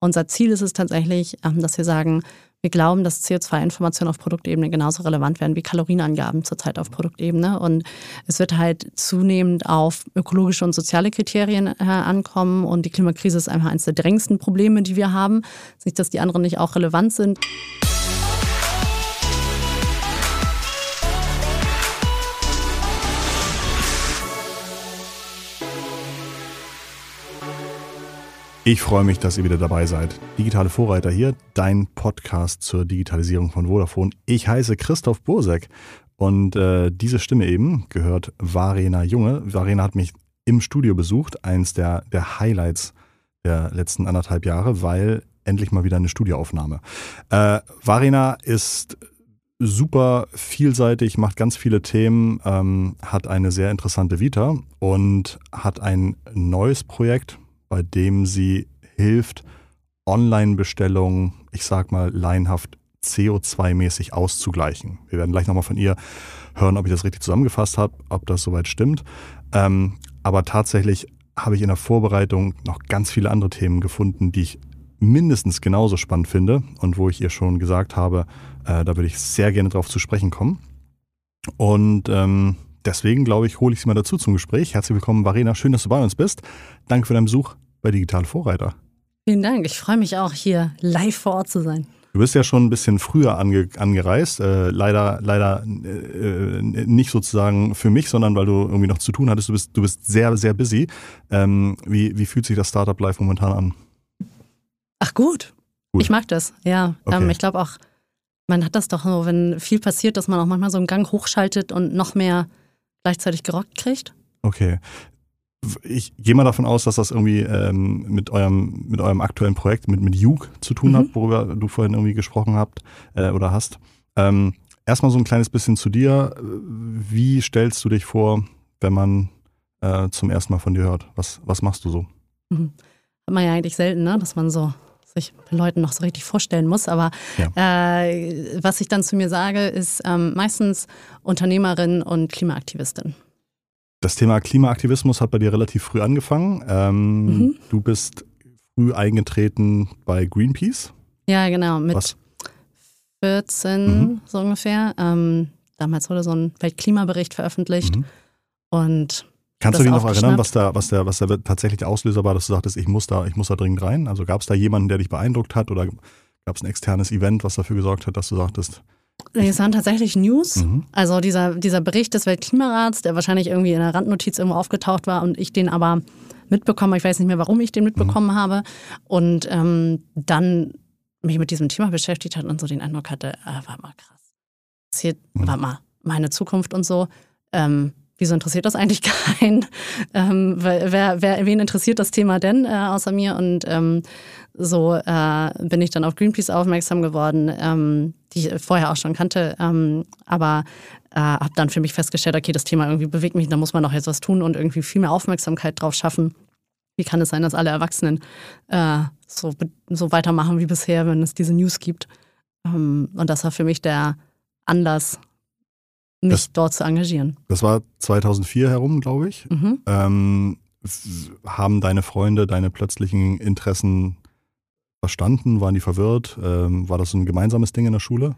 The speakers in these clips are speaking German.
unser Ziel ist es tatsächlich, ähm, dass wir sagen, wir glauben, dass CO2-Informationen auf Produktebene genauso relevant werden wie Kalorienangaben zurzeit auf Produktebene. Und es wird halt zunehmend auf ökologische und soziale Kriterien äh, ankommen. Und die Klimakrise ist einfach eines der drängendsten Probleme, die wir haben. Nicht, dass die anderen nicht auch relevant sind. Ich freue mich, dass ihr wieder dabei seid. Digitale Vorreiter hier, dein Podcast zur Digitalisierung von Vodafone. Ich heiße Christoph Bursek und äh, diese Stimme eben gehört Varena Junge. Varena hat mich im Studio besucht, eins der, der Highlights der letzten anderthalb Jahre, weil endlich mal wieder eine Studioaufnahme. Äh, Varena ist super vielseitig, macht ganz viele Themen, ähm, hat eine sehr interessante Vita und hat ein neues Projekt, bei dem sie hilft, Online-Bestellungen, ich sag mal, laienhaft CO2-mäßig auszugleichen. Wir werden gleich nochmal von ihr hören, ob ich das richtig zusammengefasst habe, ob das soweit stimmt. Ähm, aber tatsächlich habe ich in der Vorbereitung noch ganz viele andere Themen gefunden, die ich mindestens genauso spannend finde und wo ich ihr schon gesagt habe, äh, da würde ich sehr gerne drauf zu sprechen kommen. Und ähm, deswegen glaube ich, hole ich Sie mal dazu zum Gespräch. Herzlich willkommen, Varena. Schön, dass du bei uns bist. Danke für deinen Besuch bei Digital Vorreiter. Vielen Dank. Ich freue mich auch, hier live vor Ort zu sein. Du bist ja schon ein bisschen früher ange, angereist. Äh, leider leider äh, nicht sozusagen für mich, sondern weil du irgendwie noch zu tun hattest. Du bist, du bist sehr, sehr busy. Ähm, wie, wie fühlt sich das Startup Live momentan an? Ach gut. gut. Ich mag das, ja. Okay. Ähm, ich glaube auch, man hat das doch so, wenn viel passiert, dass man auch manchmal so einen Gang hochschaltet und noch mehr gleichzeitig gerockt kriegt. Okay. Ich gehe mal davon aus, dass das irgendwie ähm, mit, eurem, mit eurem aktuellen Projekt, mit, mit Juke zu tun mhm. hat, worüber du vorhin irgendwie gesprochen habt äh, oder hast. Ähm, erstmal so ein kleines bisschen zu dir. Wie stellst du dich vor, wenn man äh, zum ersten Mal von dir hört? Was, was machst du so? Mhm. Hat man ja eigentlich selten, ne? dass man so sich den Leuten noch so richtig vorstellen muss. Aber ja. äh, was ich dann zu mir sage, ist ähm, meistens Unternehmerin und Klimaaktivistin. Das Thema Klimaaktivismus hat bei dir relativ früh angefangen. Ähm, mhm. Du bist früh eingetreten bei Greenpeace. Ja, genau, mit Was? 14 mhm. so ungefähr. Ähm, damals wurde so ein Weltklimabericht veröffentlicht. Mhm. Und Kannst du dich noch erinnern, was da, was der, was der tatsächlich der Auslöser war, dass du sagtest, ich muss da, ich muss da dringend rein? Also gab es da jemanden, der dich beeindruckt hat oder gab es ein externes Event, was dafür gesorgt hat, dass du sagtest, es waren tatsächlich News. Mhm. Also dieser, dieser Bericht des Weltklimarats, der wahrscheinlich irgendwie in der Randnotiz irgendwo aufgetaucht war und ich den aber mitbekommen, ich weiß nicht mehr, warum ich den mitbekommen mhm. habe. Und ähm, dann mich mit diesem Thema beschäftigt hat und so den Eindruck hatte, ah, warte mal, krass. Das hier, mhm. warte mal, meine Zukunft und so. Ähm, wieso interessiert das eigentlich keinen? Ähm, wer, wer, wen interessiert das Thema denn äh, außer mir? Und ähm, so äh, bin ich dann auf Greenpeace aufmerksam geworden, ähm, die ich vorher auch schon kannte, ähm, aber äh, habe dann für mich festgestellt, okay, das Thema irgendwie bewegt mich, da muss man doch jetzt was tun und irgendwie viel mehr Aufmerksamkeit drauf schaffen. Wie kann es sein, dass alle Erwachsenen äh, so, so weitermachen wie bisher, wenn es diese News gibt? Ähm, und das war für mich der Anlass, mich das, dort zu engagieren. Das war 2004 herum, glaube ich. Mhm. Ähm, haben deine Freunde deine plötzlichen Interessen verstanden? Waren die verwirrt? Ähm, war das so ein gemeinsames Ding in der Schule?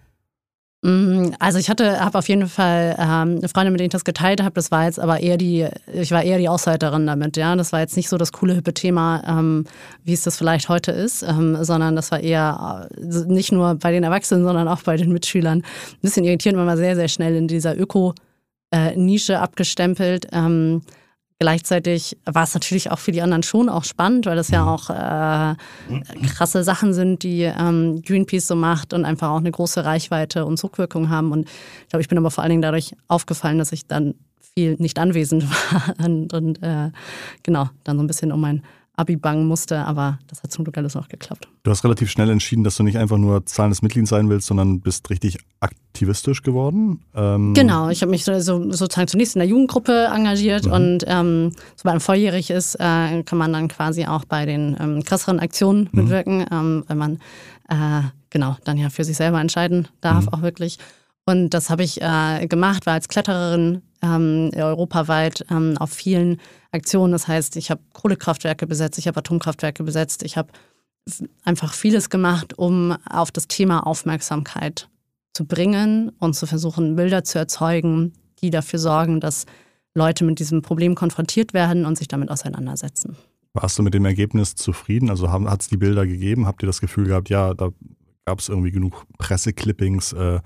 Mm, also ich hatte, habe auf jeden Fall ähm, eine Freundin, mit der ich das geteilt habe. Das war jetzt aber eher die, ich war eher die Außenseiterin damit. Ja, das war jetzt nicht so das coole hippe Thema, ähm, wie es das vielleicht heute ist, ähm, sondern das war eher äh, nicht nur bei den Erwachsenen, sondern auch bei den Mitschülern ein bisschen irritierend, weil man sehr sehr schnell in dieser Öko-Nische äh, abgestempelt. Ähm, Gleichzeitig war es natürlich auch für die anderen schon auch spannend, weil das ja mhm. auch äh, krasse Sachen sind, die ähm, Greenpeace so macht und einfach auch eine große Reichweite und Zugwirkung haben. Und ich glaube, ich bin aber vor allen Dingen dadurch aufgefallen, dass ich dann viel nicht anwesend war und, und äh, genau, dann so ein bisschen um mein Abi bangen musste, aber das hat zum Glück alles auch geklappt. Du hast relativ schnell entschieden, dass du nicht einfach nur zahlendes Mitglied sein willst, sondern bist richtig aktivistisch geworden. Ähm genau, ich habe mich so, so, sozusagen zunächst in der Jugendgruppe engagiert mhm. und ähm, sobald man volljährig ist, äh, kann man dann quasi auch bei den ähm, krasseren Aktionen mhm. mitwirken, ähm, weil man äh, genau dann ja für sich selber entscheiden darf, mhm. auch wirklich. Und das habe ich äh, gemacht, war als Klettererin ähm, europaweit ähm, auf vielen Aktionen. Das heißt, ich habe Kohlekraftwerke besetzt, ich habe Atomkraftwerke besetzt, ich habe einfach vieles gemacht, um auf das Thema Aufmerksamkeit zu bringen und zu versuchen, Bilder zu erzeugen, die dafür sorgen, dass Leute mit diesem Problem konfrontiert werden und sich damit auseinandersetzen. Warst du mit dem Ergebnis zufrieden? Also hat es die Bilder gegeben? Habt ihr das Gefühl gehabt, ja, da gab es irgendwie genug Presseclippings? Äh,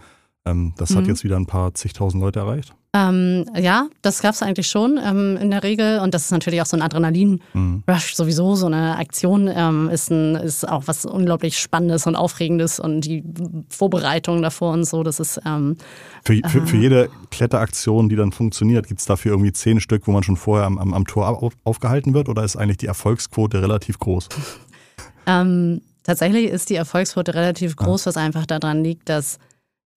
ähm, das mhm. hat jetzt wieder ein paar zigtausend Leute erreicht? Ähm, ja, das gab es eigentlich schon ähm, in der Regel. Und das ist natürlich auch so ein Adrenalin-Rush mhm. sowieso. So eine Aktion ähm, ist, ein, ist auch was unglaublich Spannendes und Aufregendes und die Vorbereitung davor und so, das ist. Ähm, für, für, äh, für, jede Kletteraktion, die dann funktioniert, gibt es dafür irgendwie zehn Stück, wo man schon vorher am, am, am Tor auf, aufgehalten wird? Oder ist eigentlich die Erfolgsquote relativ groß? Ähm, tatsächlich ist die Erfolgsquote relativ groß, ja. was einfach daran liegt, dass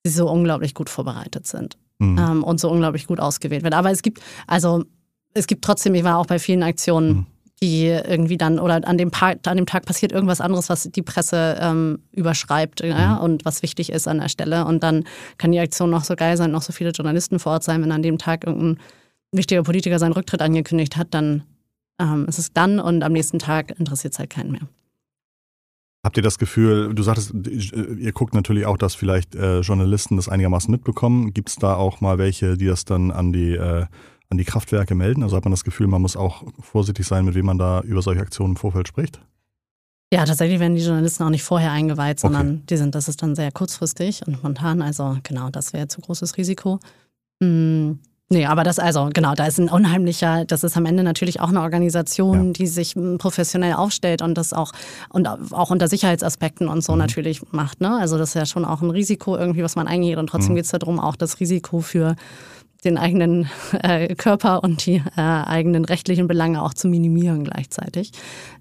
sie so unglaublich gut vorbereitet sind mhm. ähm, und so unglaublich gut ausgewählt wird. Aber es gibt, also es gibt trotzdem, ich war auch bei vielen Aktionen, mhm. die irgendwie dann, oder an dem, Tag, an dem Tag passiert irgendwas anderes, was die Presse ähm, überschreibt ja, mhm. und was wichtig ist an der Stelle. Und dann kann die Aktion noch so geil sein, noch so viele Journalisten vor Ort sein, wenn an dem Tag irgendein wichtiger Politiker seinen Rücktritt angekündigt hat, dann ähm, ist es dann und am nächsten Tag interessiert es halt keinen mehr. Habt ihr das Gefühl, du sagtest, ihr guckt natürlich auch, dass vielleicht äh, Journalisten das einigermaßen mitbekommen. Gibt es da auch mal welche, die das dann an die, äh, an die Kraftwerke melden? Also hat man das Gefühl, man muss auch vorsichtig sein, mit wem man da über solche Aktionen im Vorfeld spricht? Ja, tatsächlich werden die Journalisten auch nicht vorher eingeweiht, sondern okay. die sind, das ist dann sehr kurzfristig und spontan. Also genau, das wäre zu großes Risiko. Hm. Nee, aber das also, genau, da ist ein unheimlicher, das ist am Ende natürlich auch eine Organisation, ja. die sich hm, professionell aufstellt und das auch und auch unter Sicherheitsaspekten und so mhm. natürlich macht. Ne? Also das ist ja schon auch ein Risiko irgendwie, was man eingeht. Und trotzdem mhm. geht es darum, auch das Risiko für den eigenen äh, Körper und die äh, eigenen rechtlichen Belange auch zu minimieren gleichzeitig.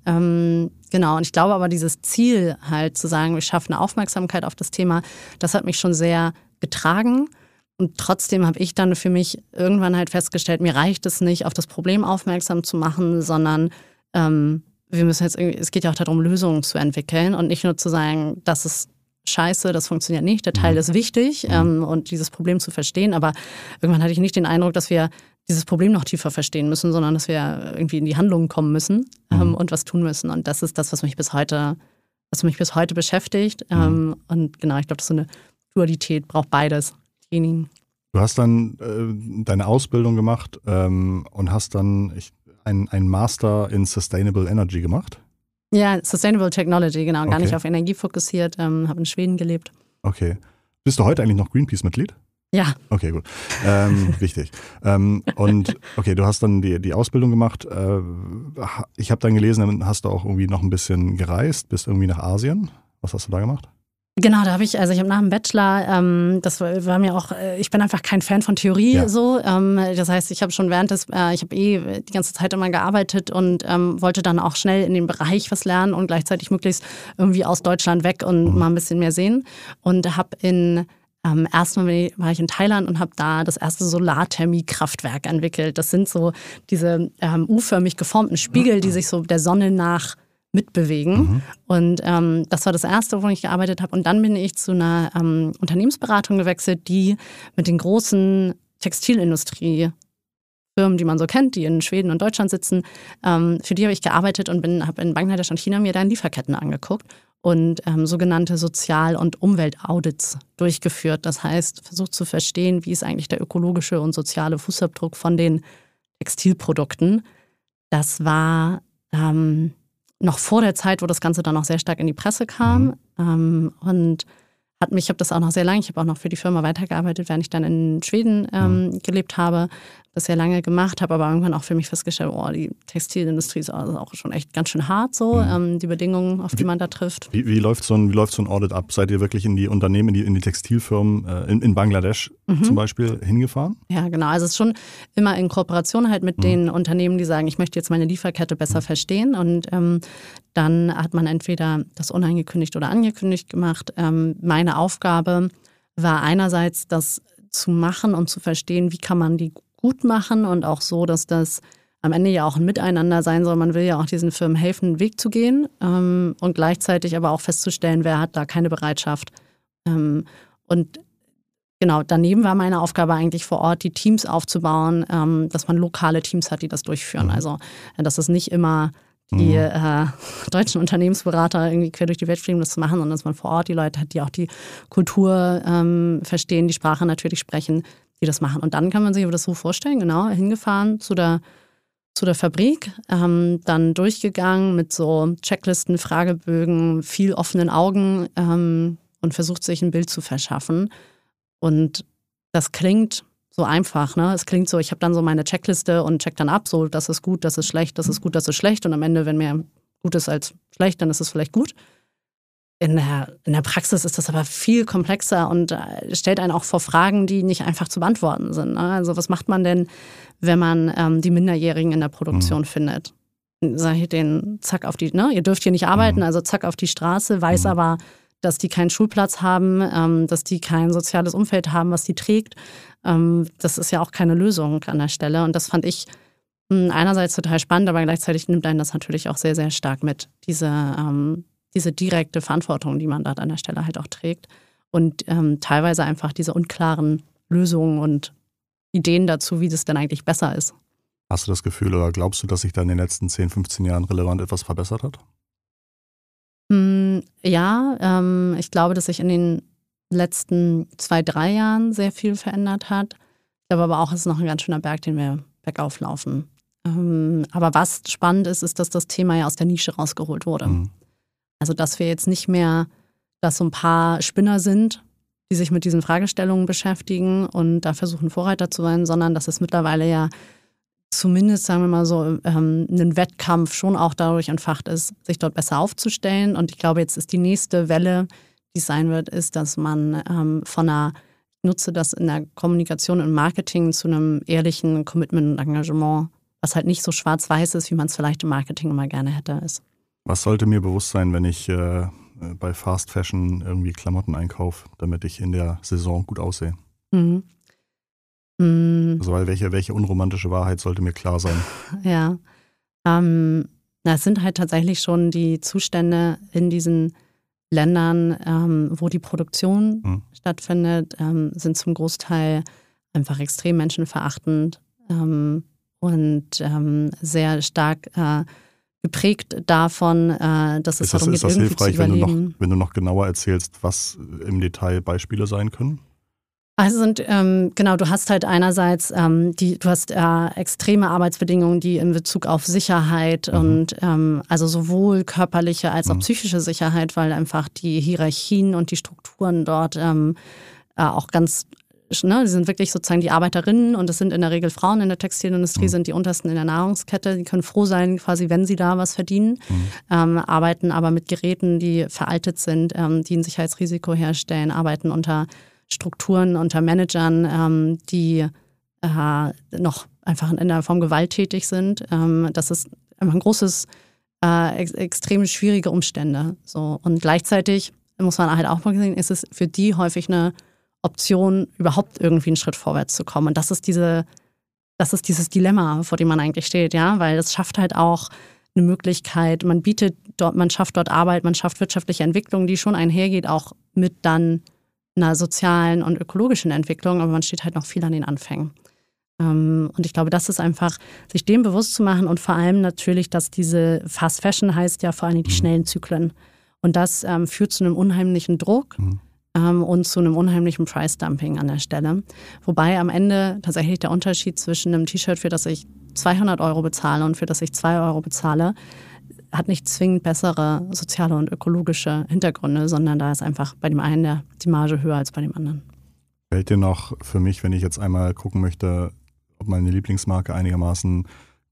Ähm, genau, und ich glaube aber dieses Ziel halt zu sagen, wir schaffen eine Aufmerksamkeit auf das Thema, das hat mich schon sehr getragen. Und trotzdem habe ich dann für mich irgendwann halt festgestellt, mir reicht es nicht, auf das Problem aufmerksam zu machen, sondern ähm, wir müssen jetzt irgendwie, es geht ja auch darum, Lösungen zu entwickeln und nicht nur zu sagen, das ist scheiße, das funktioniert nicht, der Teil mhm. ist wichtig mhm. ähm, und dieses Problem zu verstehen. Aber irgendwann hatte ich nicht den Eindruck, dass wir dieses Problem noch tiefer verstehen müssen, sondern dass wir irgendwie in die Handlungen kommen müssen ähm, mhm. und was tun müssen. Und das ist das, was mich bis heute, was mich bis heute beschäftigt. Mhm. Ähm, und genau, ich glaube, das ist so eine Dualität, braucht beides diejenigen. Du hast dann äh, deine Ausbildung gemacht ähm, und hast dann ich, ein, ein Master in Sustainable Energy gemacht? Ja, Sustainable Technology, genau. Okay. Gar nicht auf Energie fokussiert, ähm, habe in Schweden gelebt. Okay. Bist du heute eigentlich noch Greenpeace-Mitglied? Ja. Okay, gut. Ähm, wichtig. Ähm, und okay, du hast dann die, die Ausbildung gemacht. Äh, ich habe dann gelesen, dann hast du auch irgendwie noch ein bisschen gereist, bist irgendwie nach Asien. Was hast du da gemacht? Genau, da habe ich, also ich habe nach dem Bachelor, ähm, das war, mir auch, äh, ich bin einfach kein Fan von Theorie ja. so. Ähm, das heißt, ich habe schon während des, äh, ich habe eh die ganze Zeit immer gearbeitet und ähm, wollte dann auch schnell in dem Bereich was lernen und gleichzeitig möglichst irgendwie aus Deutschland weg und mhm. mal ein bisschen mehr sehen. Und habe in ähm, erstmal war ich in Thailand und habe da das erste Solarthermiekraftwerk entwickelt. Das sind so diese ähm, U-förmig geformten Spiegel, die sich so der Sonne nach mitbewegen. Mhm. Und ähm, das war das Erste, wo ich gearbeitet habe. Und dann bin ich zu einer ähm, Unternehmensberatung gewechselt, die mit den großen Textilindustrie Firmen, die man so kennt, die in Schweden und Deutschland sitzen, ähm, für die habe ich gearbeitet und habe in Bangladesch und China mir dann Lieferketten angeguckt und ähm, sogenannte Sozial- und Umweltaudits durchgeführt. Das heißt, versucht zu verstehen, wie ist eigentlich der ökologische und soziale Fußabdruck von den Textilprodukten. Das war ähm, noch vor der Zeit, wo das Ganze dann auch sehr stark in die Presse kam. Mhm. Ähm, und hat mich, ich habe das auch noch sehr lange, ich habe auch noch für die Firma weitergearbeitet, während ich dann in Schweden ähm, mhm. gelebt habe das sehr lange gemacht, habe aber irgendwann auch für mich festgestellt, oh, die Textilindustrie ist also auch schon echt ganz schön hart so, mhm. ähm, die Bedingungen, auf die man da trifft. Wie, wie, läuft so ein, wie läuft so ein Audit ab? Seid ihr wirklich in die Unternehmen, in die, in die Textilfirmen äh, in, in, Bangladesch mhm. zum Beispiel hingefahren? Ja, genau. Also es ist schon immer in Kooperation halt mit mhm. den Unternehmen, die sagen, ich möchte jetzt meine Lieferkette besser mhm. verstehen und ähm, dann hat man entweder das unangekündigt oder angekündigt gemacht. Ähm, meine Aufgabe war einerseits, das zu machen und zu verstehen, wie kann man die gut machen und auch so, dass das am Ende ja auch ein Miteinander sein soll. Man will ja auch diesen Firmen helfen, einen Weg zu gehen ähm, und gleichzeitig aber auch festzustellen, wer hat da keine Bereitschaft. Ähm, und genau, daneben war meine Aufgabe eigentlich vor Ort, die Teams aufzubauen, ähm, dass man lokale Teams hat, die das durchführen. Mhm. Also, dass es nicht immer die mhm. äh, deutschen Unternehmensberater irgendwie quer durch die Welt fliegen, um das zu machen, sondern dass man vor Ort die Leute hat, die auch die Kultur ähm, verstehen, die Sprache natürlich sprechen, die das machen. Und dann kann man sich das so vorstellen, genau, hingefahren zu der, zu der Fabrik, ähm, dann durchgegangen mit so Checklisten, Fragebögen, viel offenen Augen ähm, und versucht sich ein Bild zu verschaffen. Und das klingt so einfach. Ne? Es klingt so, ich habe dann so meine Checkliste und check dann ab, so das ist gut, das ist schlecht, das ist gut, das ist schlecht. Und am Ende, wenn mehr gut ist als schlecht, dann ist es vielleicht gut. In der, in der Praxis ist das aber viel komplexer und äh, stellt einen auch vor Fragen, die nicht einfach zu beantworten sind. Ne? Also was macht man denn, wenn man ähm, die Minderjährigen in der Produktion mhm. findet? Sag ich denen, zack auf die, ne? Ihr dürft hier nicht arbeiten, mhm. also zack auf die Straße, weiß mhm. aber, dass die keinen Schulplatz haben, ähm, dass die kein soziales Umfeld haben, was die trägt. Ähm, das ist ja auch keine Lösung an der Stelle. Und das fand ich hm, einerseits total spannend, aber gleichzeitig nimmt einen das natürlich auch sehr, sehr stark mit, diese, ähm, diese direkte Verantwortung, die man da an der Stelle halt auch trägt. Und ähm, teilweise einfach diese unklaren Lösungen und Ideen dazu, wie das denn eigentlich besser ist. Hast du das Gefühl oder glaubst du, dass sich da in den letzten 10, 15 Jahren relevant etwas verbessert hat? Hm, ja, ähm, ich glaube, dass sich in den letzten zwei, drei Jahren sehr viel verändert hat. Ich glaube aber auch, es ist noch ein ganz schöner Berg, den wir bergauf laufen. Ähm, aber was spannend ist, ist, dass das Thema ja aus der Nische rausgeholt wurde. Mhm. Also, dass wir jetzt nicht mehr, dass so ein paar Spinner sind, die sich mit diesen Fragestellungen beschäftigen und da versuchen, Vorreiter zu sein, sondern dass es mittlerweile ja zumindest, sagen wir mal so, ähm, ein Wettkampf schon auch dadurch entfacht ist, sich dort besser aufzustellen. Und ich glaube, jetzt ist die nächste Welle, die es sein wird, ist, dass man ähm, von einer, nutze das in der Kommunikation und Marketing zu einem ehrlichen Commitment und Engagement, was halt nicht so schwarz-weiß ist, wie man es vielleicht im Marketing immer gerne hätte, ist. Was sollte mir bewusst sein, wenn ich äh, bei Fast Fashion irgendwie Klamotten einkaufe, damit ich in der Saison gut aussehe? Mhm. Mhm. Also, weil welche, welche unromantische Wahrheit sollte mir klar sein? Ja. Ähm, es sind halt tatsächlich schon die Zustände in diesen Ländern, ähm, wo die Produktion mhm. stattfindet, ähm, sind zum Großteil einfach extrem menschenverachtend ähm, und ähm, sehr stark äh, geprägt davon, äh, dass es ist das, darum geht, ist das irgendwie hilfreich, zu überleben. Wenn du, noch, wenn du noch genauer erzählst, was im Detail Beispiele sein können? Also sind, ähm, genau, du hast halt einerseits ähm, die, du hast äh, extreme Arbeitsbedingungen, die in Bezug auf Sicherheit mhm. und ähm, also sowohl körperliche als auch mhm. psychische Sicherheit, weil einfach die Hierarchien und die Strukturen dort ähm, äh, auch ganz Ne, die sind wirklich sozusagen die Arbeiterinnen und es sind in der Regel Frauen in der Textilindustrie, mhm. sind die untersten in der Nahrungskette. Die können froh sein, quasi, wenn sie da was verdienen, mhm. ähm, arbeiten aber mit Geräten, die veraltet sind, ähm, die ein Sicherheitsrisiko herstellen, arbeiten unter Strukturen unter Managern, ähm, die äh, noch einfach in der Form gewalttätig sind. Ähm, das ist einfach ein großes, äh, ex extrem schwierige Umstände. So. Und gleichzeitig muss man halt auch mal sehen, ist es für die häufig eine Option, überhaupt irgendwie einen Schritt vorwärts zu kommen. Und das ist diese, das ist dieses Dilemma, vor dem man eigentlich steht, ja, weil es schafft halt auch eine Möglichkeit, man bietet dort, man schafft dort Arbeit, man schafft wirtschaftliche Entwicklung, die schon einhergeht, auch mit dann einer sozialen und ökologischen Entwicklung, aber man steht halt noch viel an den Anfängen. Ähm, und ich glaube, das ist einfach, sich dem bewusst zu machen und vor allem natürlich, dass diese Fast Fashion heißt ja vor allem die mhm. schnellen Zyklen. Und das ähm, führt zu einem unheimlichen Druck mhm. Ähm, und zu einem unheimlichen Price Dumping an der Stelle. Wobei am Ende tatsächlich der Unterschied zwischen einem T-Shirt, für das ich 200 Euro bezahle und für das ich 2 Euro bezahle, hat nicht zwingend bessere soziale und ökologische Hintergründe, sondern da ist einfach bei dem einen der, die Marge höher als bei dem anderen. Fällt dir noch für mich, wenn ich jetzt einmal gucken möchte, ob meine Lieblingsmarke einigermaßen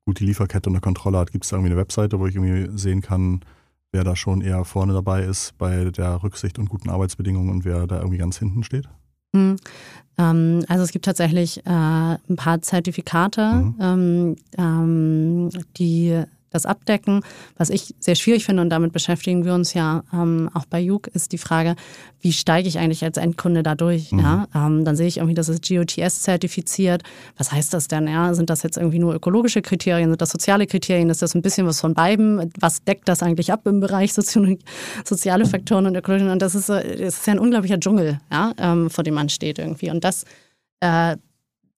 gut die Lieferkette unter Kontrolle hat, gibt es da irgendwie eine Webseite, wo ich irgendwie sehen kann, wer da schon eher vorne dabei ist bei der Rücksicht und guten Arbeitsbedingungen und wer da irgendwie ganz hinten steht? Mhm. Ähm, also es gibt tatsächlich äh, ein paar Zertifikate, mhm. ähm, ähm, die das abdecken. Was ich sehr schwierig finde und damit beschäftigen wir uns ja ähm, auch bei Juk, ist die Frage, wie steige ich eigentlich als Endkunde da durch? Mhm. Ja? Ähm, dann sehe ich irgendwie, das ist GOTS zertifiziert. Was heißt das denn? Ja? Sind das jetzt irgendwie nur ökologische Kriterien? Sind das soziale Kriterien? Ist das ein bisschen was von beiden? Was deckt das eigentlich ab im Bereich Soziologie, soziale Faktoren und Ökologie? Und das ist, das ist ja ein unglaublicher Dschungel, ja? Ähm, vor dem man steht irgendwie. Und das äh,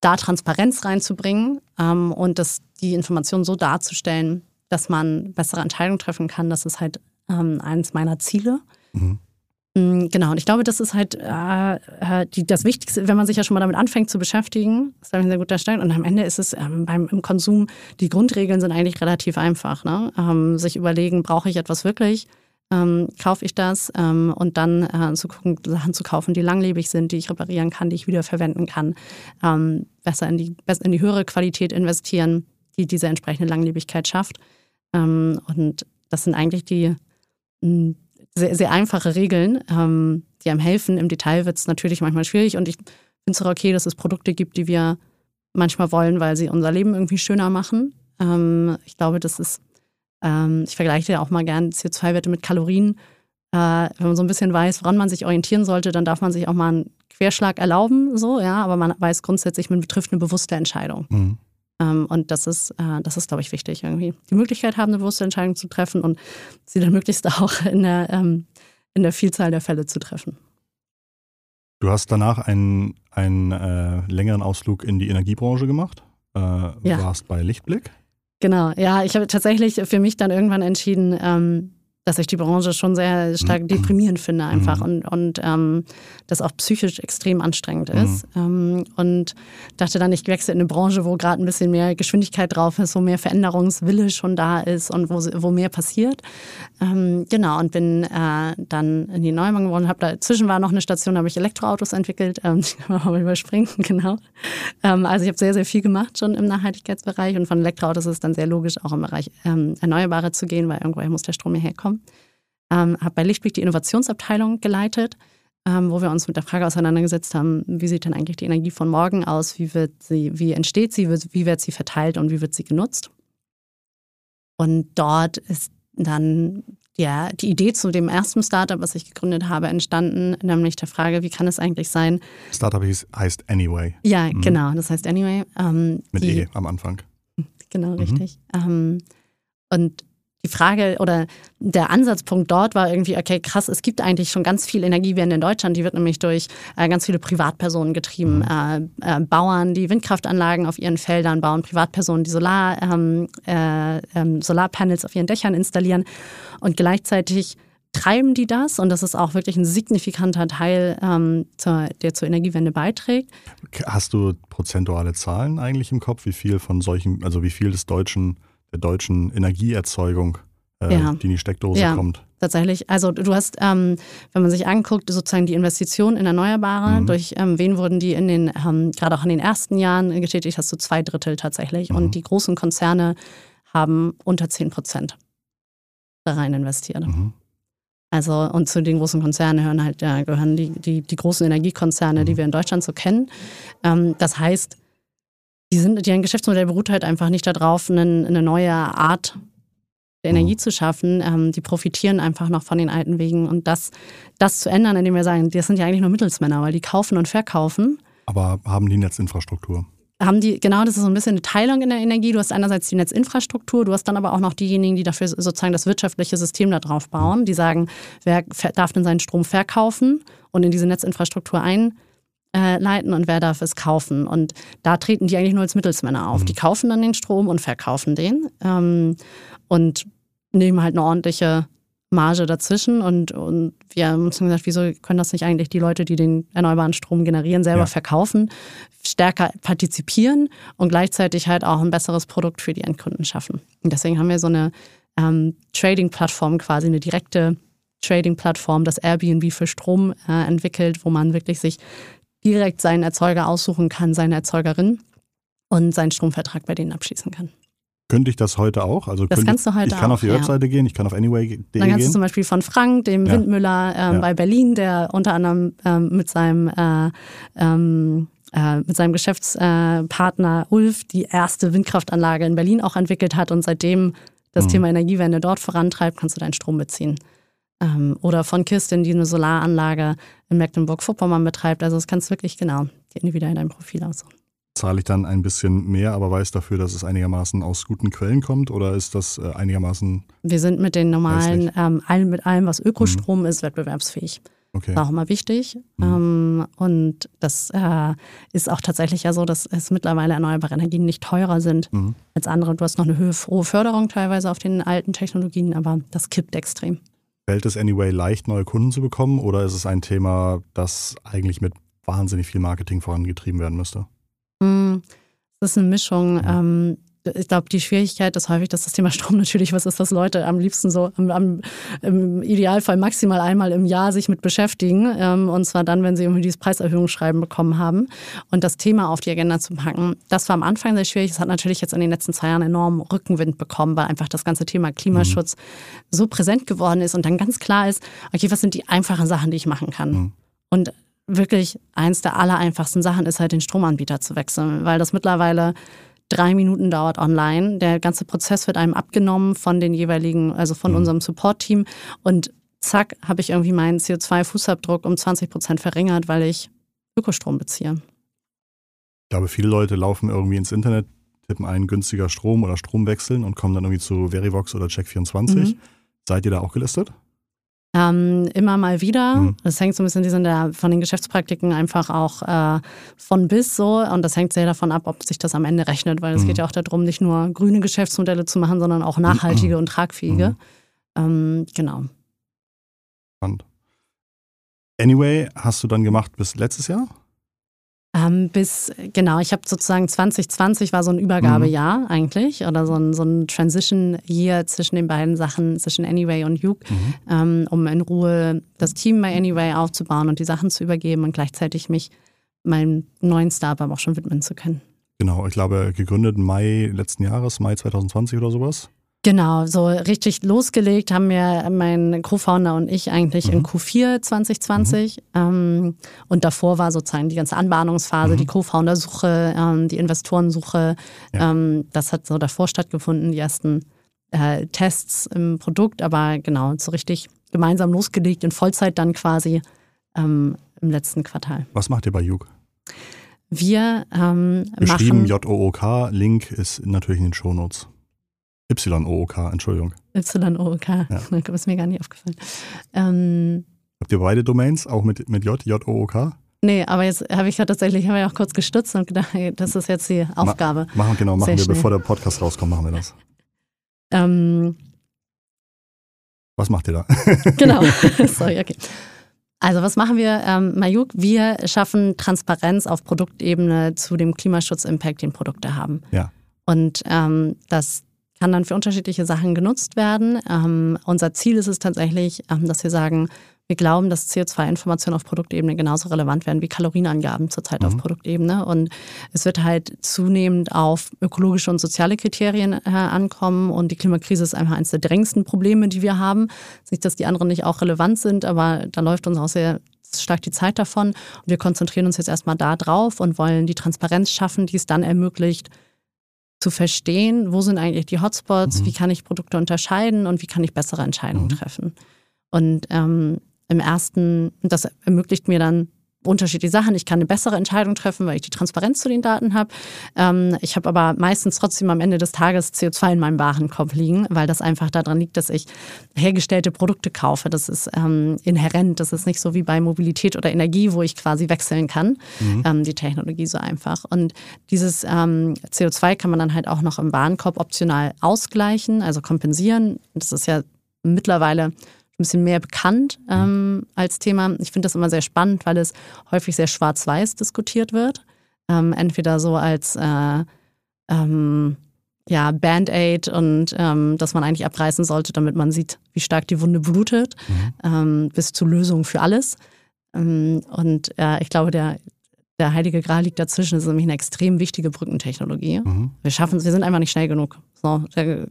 da Transparenz reinzubringen ähm, und das, die Information so darzustellen, dass man bessere Entscheidungen treffen kann. Das ist halt ähm, eines meiner Ziele. Mhm. Mm, genau, und ich glaube, das ist halt äh, äh, die, das Wichtigste, wenn man sich ja schon mal damit anfängt zu beschäftigen, ist ein sehr guter Start. Und am Ende ist es ähm, beim im Konsum, die Grundregeln sind eigentlich relativ einfach. Ne? Ähm, sich überlegen, brauche ich etwas wirklich? Ähm, kaufe ich das ähm, und dann äh, zu gucken, Sachen zu kaufen, die langlebig sind, die ich reparieren kann, die ich wieder verwenden kann, ähm, besser, in die, besser in die höhere Qualität investieren, die diese entsprechende Langlebigkeit schafft. Ähm, und das sind eigentlich die mm, sehr, sehr einfache Regeln, ähm, die einem helfen. Im Detail wird es natürlich manchmal schwierig und ich finde es auch okay, dass es Produkte gibt, die wir manchmal wollen, weil sie unser Leben irgendwie schöner machen. Ähm, ich glaube, das ist, ähm, ich vergleiche ja auch mal gern CO2-Werte mit Kalorien. Äh, wenn man so ein bisschen weiß, woran man sich orientieren sollte, dann darf man sich auch mal einen Querschlag erlauben, so, ja, aber man weiß grundsätzlich, man betrifft eine bewusste Entscheidung. Mhm. Ähm, und das ist, äh, das ist, glaube ich, wichtig irgendwie. Die Möglichkeit haben, eine bewusste Entscheidung zu treffen und sie dann möglichst auch in der, ähm, in der Vielzahl der Fälle zu treffen. Du hast danach einen, einen äh, längeren Ausflug in die Energiebranche gemacht. Äh, ja. Warst bei Lichtblick. Genau, ja, ich habe tatsächlich für mich dann irgendwann entschieden, ähm, dass ich die Branche schon sehr stark mhm. deprimierend finde einfach mhm. und, und ähm, das auch psychisch extrem anstrengend ist. Mhm. Ähm, und dachte dann, ich wechsle in eine Branche, wo gerade ein bisschen mehr Geschwindigkeit drauf ist, wo mehr Veränderungswille schon da ist und wo, wo mehr passiert. Ähm, genau, und bin äh, dann in die Neumann geworden. Hab dazwischen war noch eine Station, da habe ich Elektroautos entwickelt, ähm, die kann man mal überspringen, genau. Ähm, also ich habe sehr, sehr viel gemacht schon im Nachhaltigkeitsbereich und von Elektroautos ist es dann sehr logisch, auch im Bereich ähm, Erneuerbare zu gehen, weil irgendwoher muss der Strom hier herkommen. Ähm, habe bei Lichtblick die Innovationsabteilung geleitet, ähm, wo wir uns mit der Frage auseinandergesetzt haben, wie sieht denn eigentlich die Energie von morgen aus, wie, wird sie, wie entsteht sie, wie wird sie verteilt und wie wird sie genutzt. Und dort ist dann ja, die Idee zu dem ersten Startup, was ich gegründet habe, entstanden, nämlich der Frage, wie kann es eigentlich sein? Startup heißt Anyway. Ja, mhm. genau, das heißt Anyway. Ähm, Mit die, E am Anfang. Genau, mhm. richtig. Ähm, und die Frage oder der Ansatzpunkt dort war irgendwie, okay, krass, es gibt eigentlich schon ganz viel Energiewende in Deutschland. Die wird nämlich durch äh, ganz viele Privatpersonen getrieben. Mhm. Äh, äh, Bauern, die Windkraftanlagen auf ihren Feldern bauen, Privatpersonen, die Solar, ähm, äh, ähm, Solarpanels auf ihren Dächern installieren. Und gleichzeitig treiben die das und das ist auch wirklich ein signifikanter Teil, ähm, zur, der zur Energiewende beiträgt. Hast du prozentuale Zahlen eigentlich im Kopf, wie viel von solchen, also wie viel des deutschen der deutschen Energieerzeugung, äh, ja. die in die Steckdose ja, kommt. Tatsächlich. Also du hast, ähm, wenn man sich anguckt, sozusagen die Investitionen in Erneuerbare, mhm. durch ähm, wen wurden die in den, ähm, gerade auch in den ersten Jahren getätigt, hast du zwei Drittel tatsächlich. Mhm. Und die großen Konzerne haben unter 10 Prozent da rein investiert. Mhm. Also, und zu den großen Konzernen hören halt, ja, gehören die, die, die großen Energiekonzerne, die mhm. wir in Deutschland so kennen. Ähm, das heißt, die sind, deren Geschäftsmodell beruht halt einfach nicht darauf, eine, eine neue Art der Energie mhm. zu schaffen. Ähm, die profitieren einfach noch von den alten Wegen. Und das, das zu ändern, indem wir sagen, das sind ja eigentlich nur Mittelsmänner, weil die kaufen und verkaufen. Aber haben die Netzinfrastruktur? Haben die, genau, das ist so ein bisschen eine Teilung in der Energie. Du hast einerseits die Netzinfrastruktur, du hast dann aber auch noch diejenigen, die dafür sozusagen das wirtschaftliche System da drauf bauen. Die sagen, wer darf denn seinen Strom verkaufen und in diese Netzinfrastruktur ein äh, leiten und wer darf es kaufen. Und da treten die eigentlich nur als Mittelsmänner auf. Mhm. Die kaufen dann den Strom und verkaufen den ähm, und nehmen halt eine ordentliche Marge dazwischen. Und, und wir haben uns gesagt, wieso können das nicht eigentlich die Leute, die den erneuerbaren Strom generieren, selber ja. verkaufen, stärker partizipieren und gleichzeitig halt auch ein besseres Produkt für die Endkunden schaffen. Und deswegen haben wir so eine ähm, Trading-Plattform, quasi eine direkte Trading-Plattform, das Airbnb für Strom äh, entwickelt, wo man wirklich sich direkt seinen Erzeuger aussuchen kann, seine Erzeugerin und seinen Stromvertrag bei denen abschließen kann. Könnte ich das heute auch? Also das kannst du heute Ich kann auch, auf die Webseite gehen, ich kann auf anyway.de gehen. Dann kannst du zum Beispiel von Frank, dem ja. Windmüller ähm, ja. bei Berlin, der unter anderem ähm, mit seinem äh, ähm, äh, mit seinem Geschäftspartner Ulf die erste Windkraftanlage in Berlin auch entwickelt hat und seitdem das mhm. Thema Energiewende dort vorantreibt, kannst du deinen Strom beziehen. Ähm, oder von Kirsten, die eine Solaranlage in Mecklenburg-Vorpommern betreibt. Also das kannst du wirklich genau individuell in deinem Profil aussuchen. Zahle ich dann ein bisschen mehr, aber weiß dafür, dass es einigermaßen aus guten Quellen kommt oder ist das äh, einigermaßen? Wir sind mit den normalen, ähm, allem, mit allem, was Ökostrom mhm. ist, wettbewerbsfähig. Okay. War auch immer wichtig. Mhm. Ähm, und das äh, ist auch tatsächlich ja so, dass es mittlerweile erneuerbare Energien nicht teurer sind mhm. als andere. Du hast noch eine hohe Förderung teilweise auf den alten Technologien, aber das kippt extrem. Fällt es anyway leicht, neue Kunden zu bekommen oder ist es ein Thema, das eigentlich mit wahnsinnig viel Marketing vorangetrieben werden müsste? Mm, das ist eine Mischung. Ja. Ähm, ich glaube, die Schwierigkeit ist häufig, dass das Thema Strom natürlich was ist, was Leute am liebsten so am, am, im Idealfall maximal einmal im Jahr sich mit beschäftigen. Ähm, und zwar dann, wenn sie irgendwie dieses Preiserhöhungsschreiben bekommen haben. Und das Thema auf die Agenda zu packen, das war am Anfang sehr schwierig. Es hat natürlich jetzt in den letzten zwei Jahren enorm Rückenwind bekommen, weil einfach das ganze Thema Klimaschutz mhm. so präsent geworden ist und dann ganz klar ist, okay, was sind die einfachen Sachen, die ich machen kann? Mhm. Und wirklich eins der aller einfachsten Sachen ist halt den Stromanbieter zu wechseln, weil das mittlerweile drei Minuten dauert online. Der ganze Prozess wird einem abgenommen von den jeweiligen, also von mhm. unserem Support-Team. Und zack, habe ich irgendwie meinen CO2-Fußabdruck um 20 Prozent verringert, weil ich Ökostrom beziehe. Ich glaube, viele Leute laufen irgendwie ins Internet, tippen ein günstiger Strom oder Strom wechseln und kommen dann irgendwie zu Verivox oder Check24. Mhm. Seid ihr da auch gelistet? Ähm, immer mal wieder. Mhm. Das hängt so ein bisschen die sind ja von den Geschäftspraktiken einfach auch äh, von bis so. Und das hängt sehr davon ab, ob sich das am Ende rechnet, weil es mhm. geht ja auch darum, nicht nur grüne Geschäftsmodelle zu machen, sondern auch nachhaltige mhm. und tragfähige. Mhm. Ähm, genau. Spannend. Anyway, hast du dann gemacht bis letztes Jahr? Ähm, bis, genau, ich habe sozusagen 2020 war so ein Übergabejahr mhm. eigentlich oder so ein, so ein Transition Year zwischen den beiden Sachen, zwischen Anyway und Juke, mhm. ähm, um in Ruhe das Team bei Anyway aufzubauen und die Sachen zu übergeben und gleichzeitig mich meinem neuen Startup auch schon widmen zu können. Genau, ich glaube, gegründet Mai letzten Jahres, Mai 2020 oder sowas. Genau, so richtig losgelegt haben wir mein Co-Founder und ich eigentlich mhm. in Q4 2020. Mhm. Ähm, und davor war sozusagen die ganze Anbahnungsphase, mhm. die Co-Founder-Suche, ähm, die Investorensuche. Ja. Ähm, das hat so davor stattgefunden, die ersten äh, Tests im Produkt, aber genau, so richtig gemeinsam losgelegt in Vollzeit dann quasi ähm, im letzten Quartal. Was macht ihr bei Juk? Wir ähm, Geschrieben J-O-O-K, Link ist natürlich in den Shownotes. Y-O-O-K, Entschuldigung. Y-O-O-K, ja. das ist mir gar nicht aufgefallen. Ähm, Habt ihr beide Domains, auch mit, mit J, J-O-O-K? Nee, aber jetzt habe ich ja tatsächlich, habe ich auch kurz gestützt und gedacht, das ist jetzt die Aufgabe. Ma machen, genau, machen Sehr wir, schnell. bevor der Podcast rauskommt, machen wir das. Ähm, was macht ihr da? genau, sorry, okay. Also was machen wir, ähm, Mayuk? Wir schaffen Transparenz auf Produktebene zu dem Klimaschutz-Impact, den Produkte haben. Ja. Und ähm, das kann dann für unterschiedliche Sachen genutzt werden. Ähm, unser Ziel ist es tatsächlich, ähm, dass wir sagen, wir glauben, dass CO2-Informationen auf Produktebene genauso relevant werden wie Kalorienangaben zurzeit mhm. auf Produktebene. Und es wird halt zunehmend auf ökologische und soziale Kriterien äh, ankommen. Und die Klimakrise ist einfach eines der drängendsten Probleme, die wir haben. Nicht, dass die anderen nicht auch relevant sind, aber da läuft uns auch sehr stark die Zeit davon. Und wir konzentrieren uns jetzt erstmal da drauf und wollen die Transparenz schaffen, die es dann ermöglicht, zu verstehen, wo sind eigentlich die Hotspots, mhm. wie kann ich Produkte unterscheiden und wie kann ich bessere Entscheidungen mhm. treffen. Und ähm, im ersten, das ermöglicht mir dann unterschiedliche Sachen. Ich kann eine bessere Entscheidung treffen, weil ich die Transparenz zu den Daten habe. Ähm, ich habe aber meistens trotzdem am Ende des Tages CO2 in meinem Warenkorb liegen, weil das einfach daran liegt, dass ich hergestellte Produkte kaufe. Das ist ähm, inhärent. Das ist nicht so wie bei Mobilität oder Energie, wo ich quasi wechseln kann. Mhm. Ähm, die Technologie so einfach. Und dieses ähm, CO2 kann man dann halt auch noch im Warenkorb optional ausgleichen, also kompensieren. Das ist ja mittlerweile ein bisschen mehr bekannt ähm, als Thema. Ich finde das immer sehr spannend, weil es häufig sehr schwarz-weiß diskutiert wird. Ähm, entweder so als äh, ähm, ja, Band-Aid und ähm, dass man eigentlich abreißen sollte, damit man sieht, wie stark die Wunde blutet, mhm. Ähm, bis zur Lösung für alles. Ähm, und äh, ich glaube, der der heilige Gral liegt dazwischen. Das ist nämlich eine extrem wichtige Brückentechnologie. Mhm. Wir schaffen es, wir sind einfach nicht schnell genug. So, da können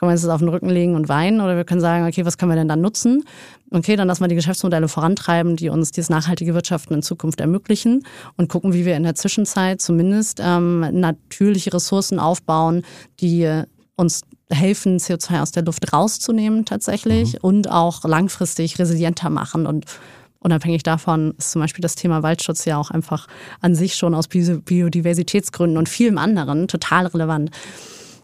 wir uns das auf den Rücken legen und weinen oder wir können sagen, okay, was können wir denn dann nutzen? Okay, dann lassen wir die Geschäftsmodelle vorantreiben, die uns dieses nachhaltige Wirtschaften in Zukunft ermöglichen und gucken, wie wir in der Zwischenzeit zumindest ähm, natürliche Ressourcen aufbauen, die uns helfen, CO2 aus der Luft rauszunehmen tatsächlich mhm. und auch langfristig resilienter machen und Unabhängig davon ist zum Beispiel das Thema Waldschutz ja auch einfach an sich schon aus Biodiversitätsgründen und vielem anderen total relevant.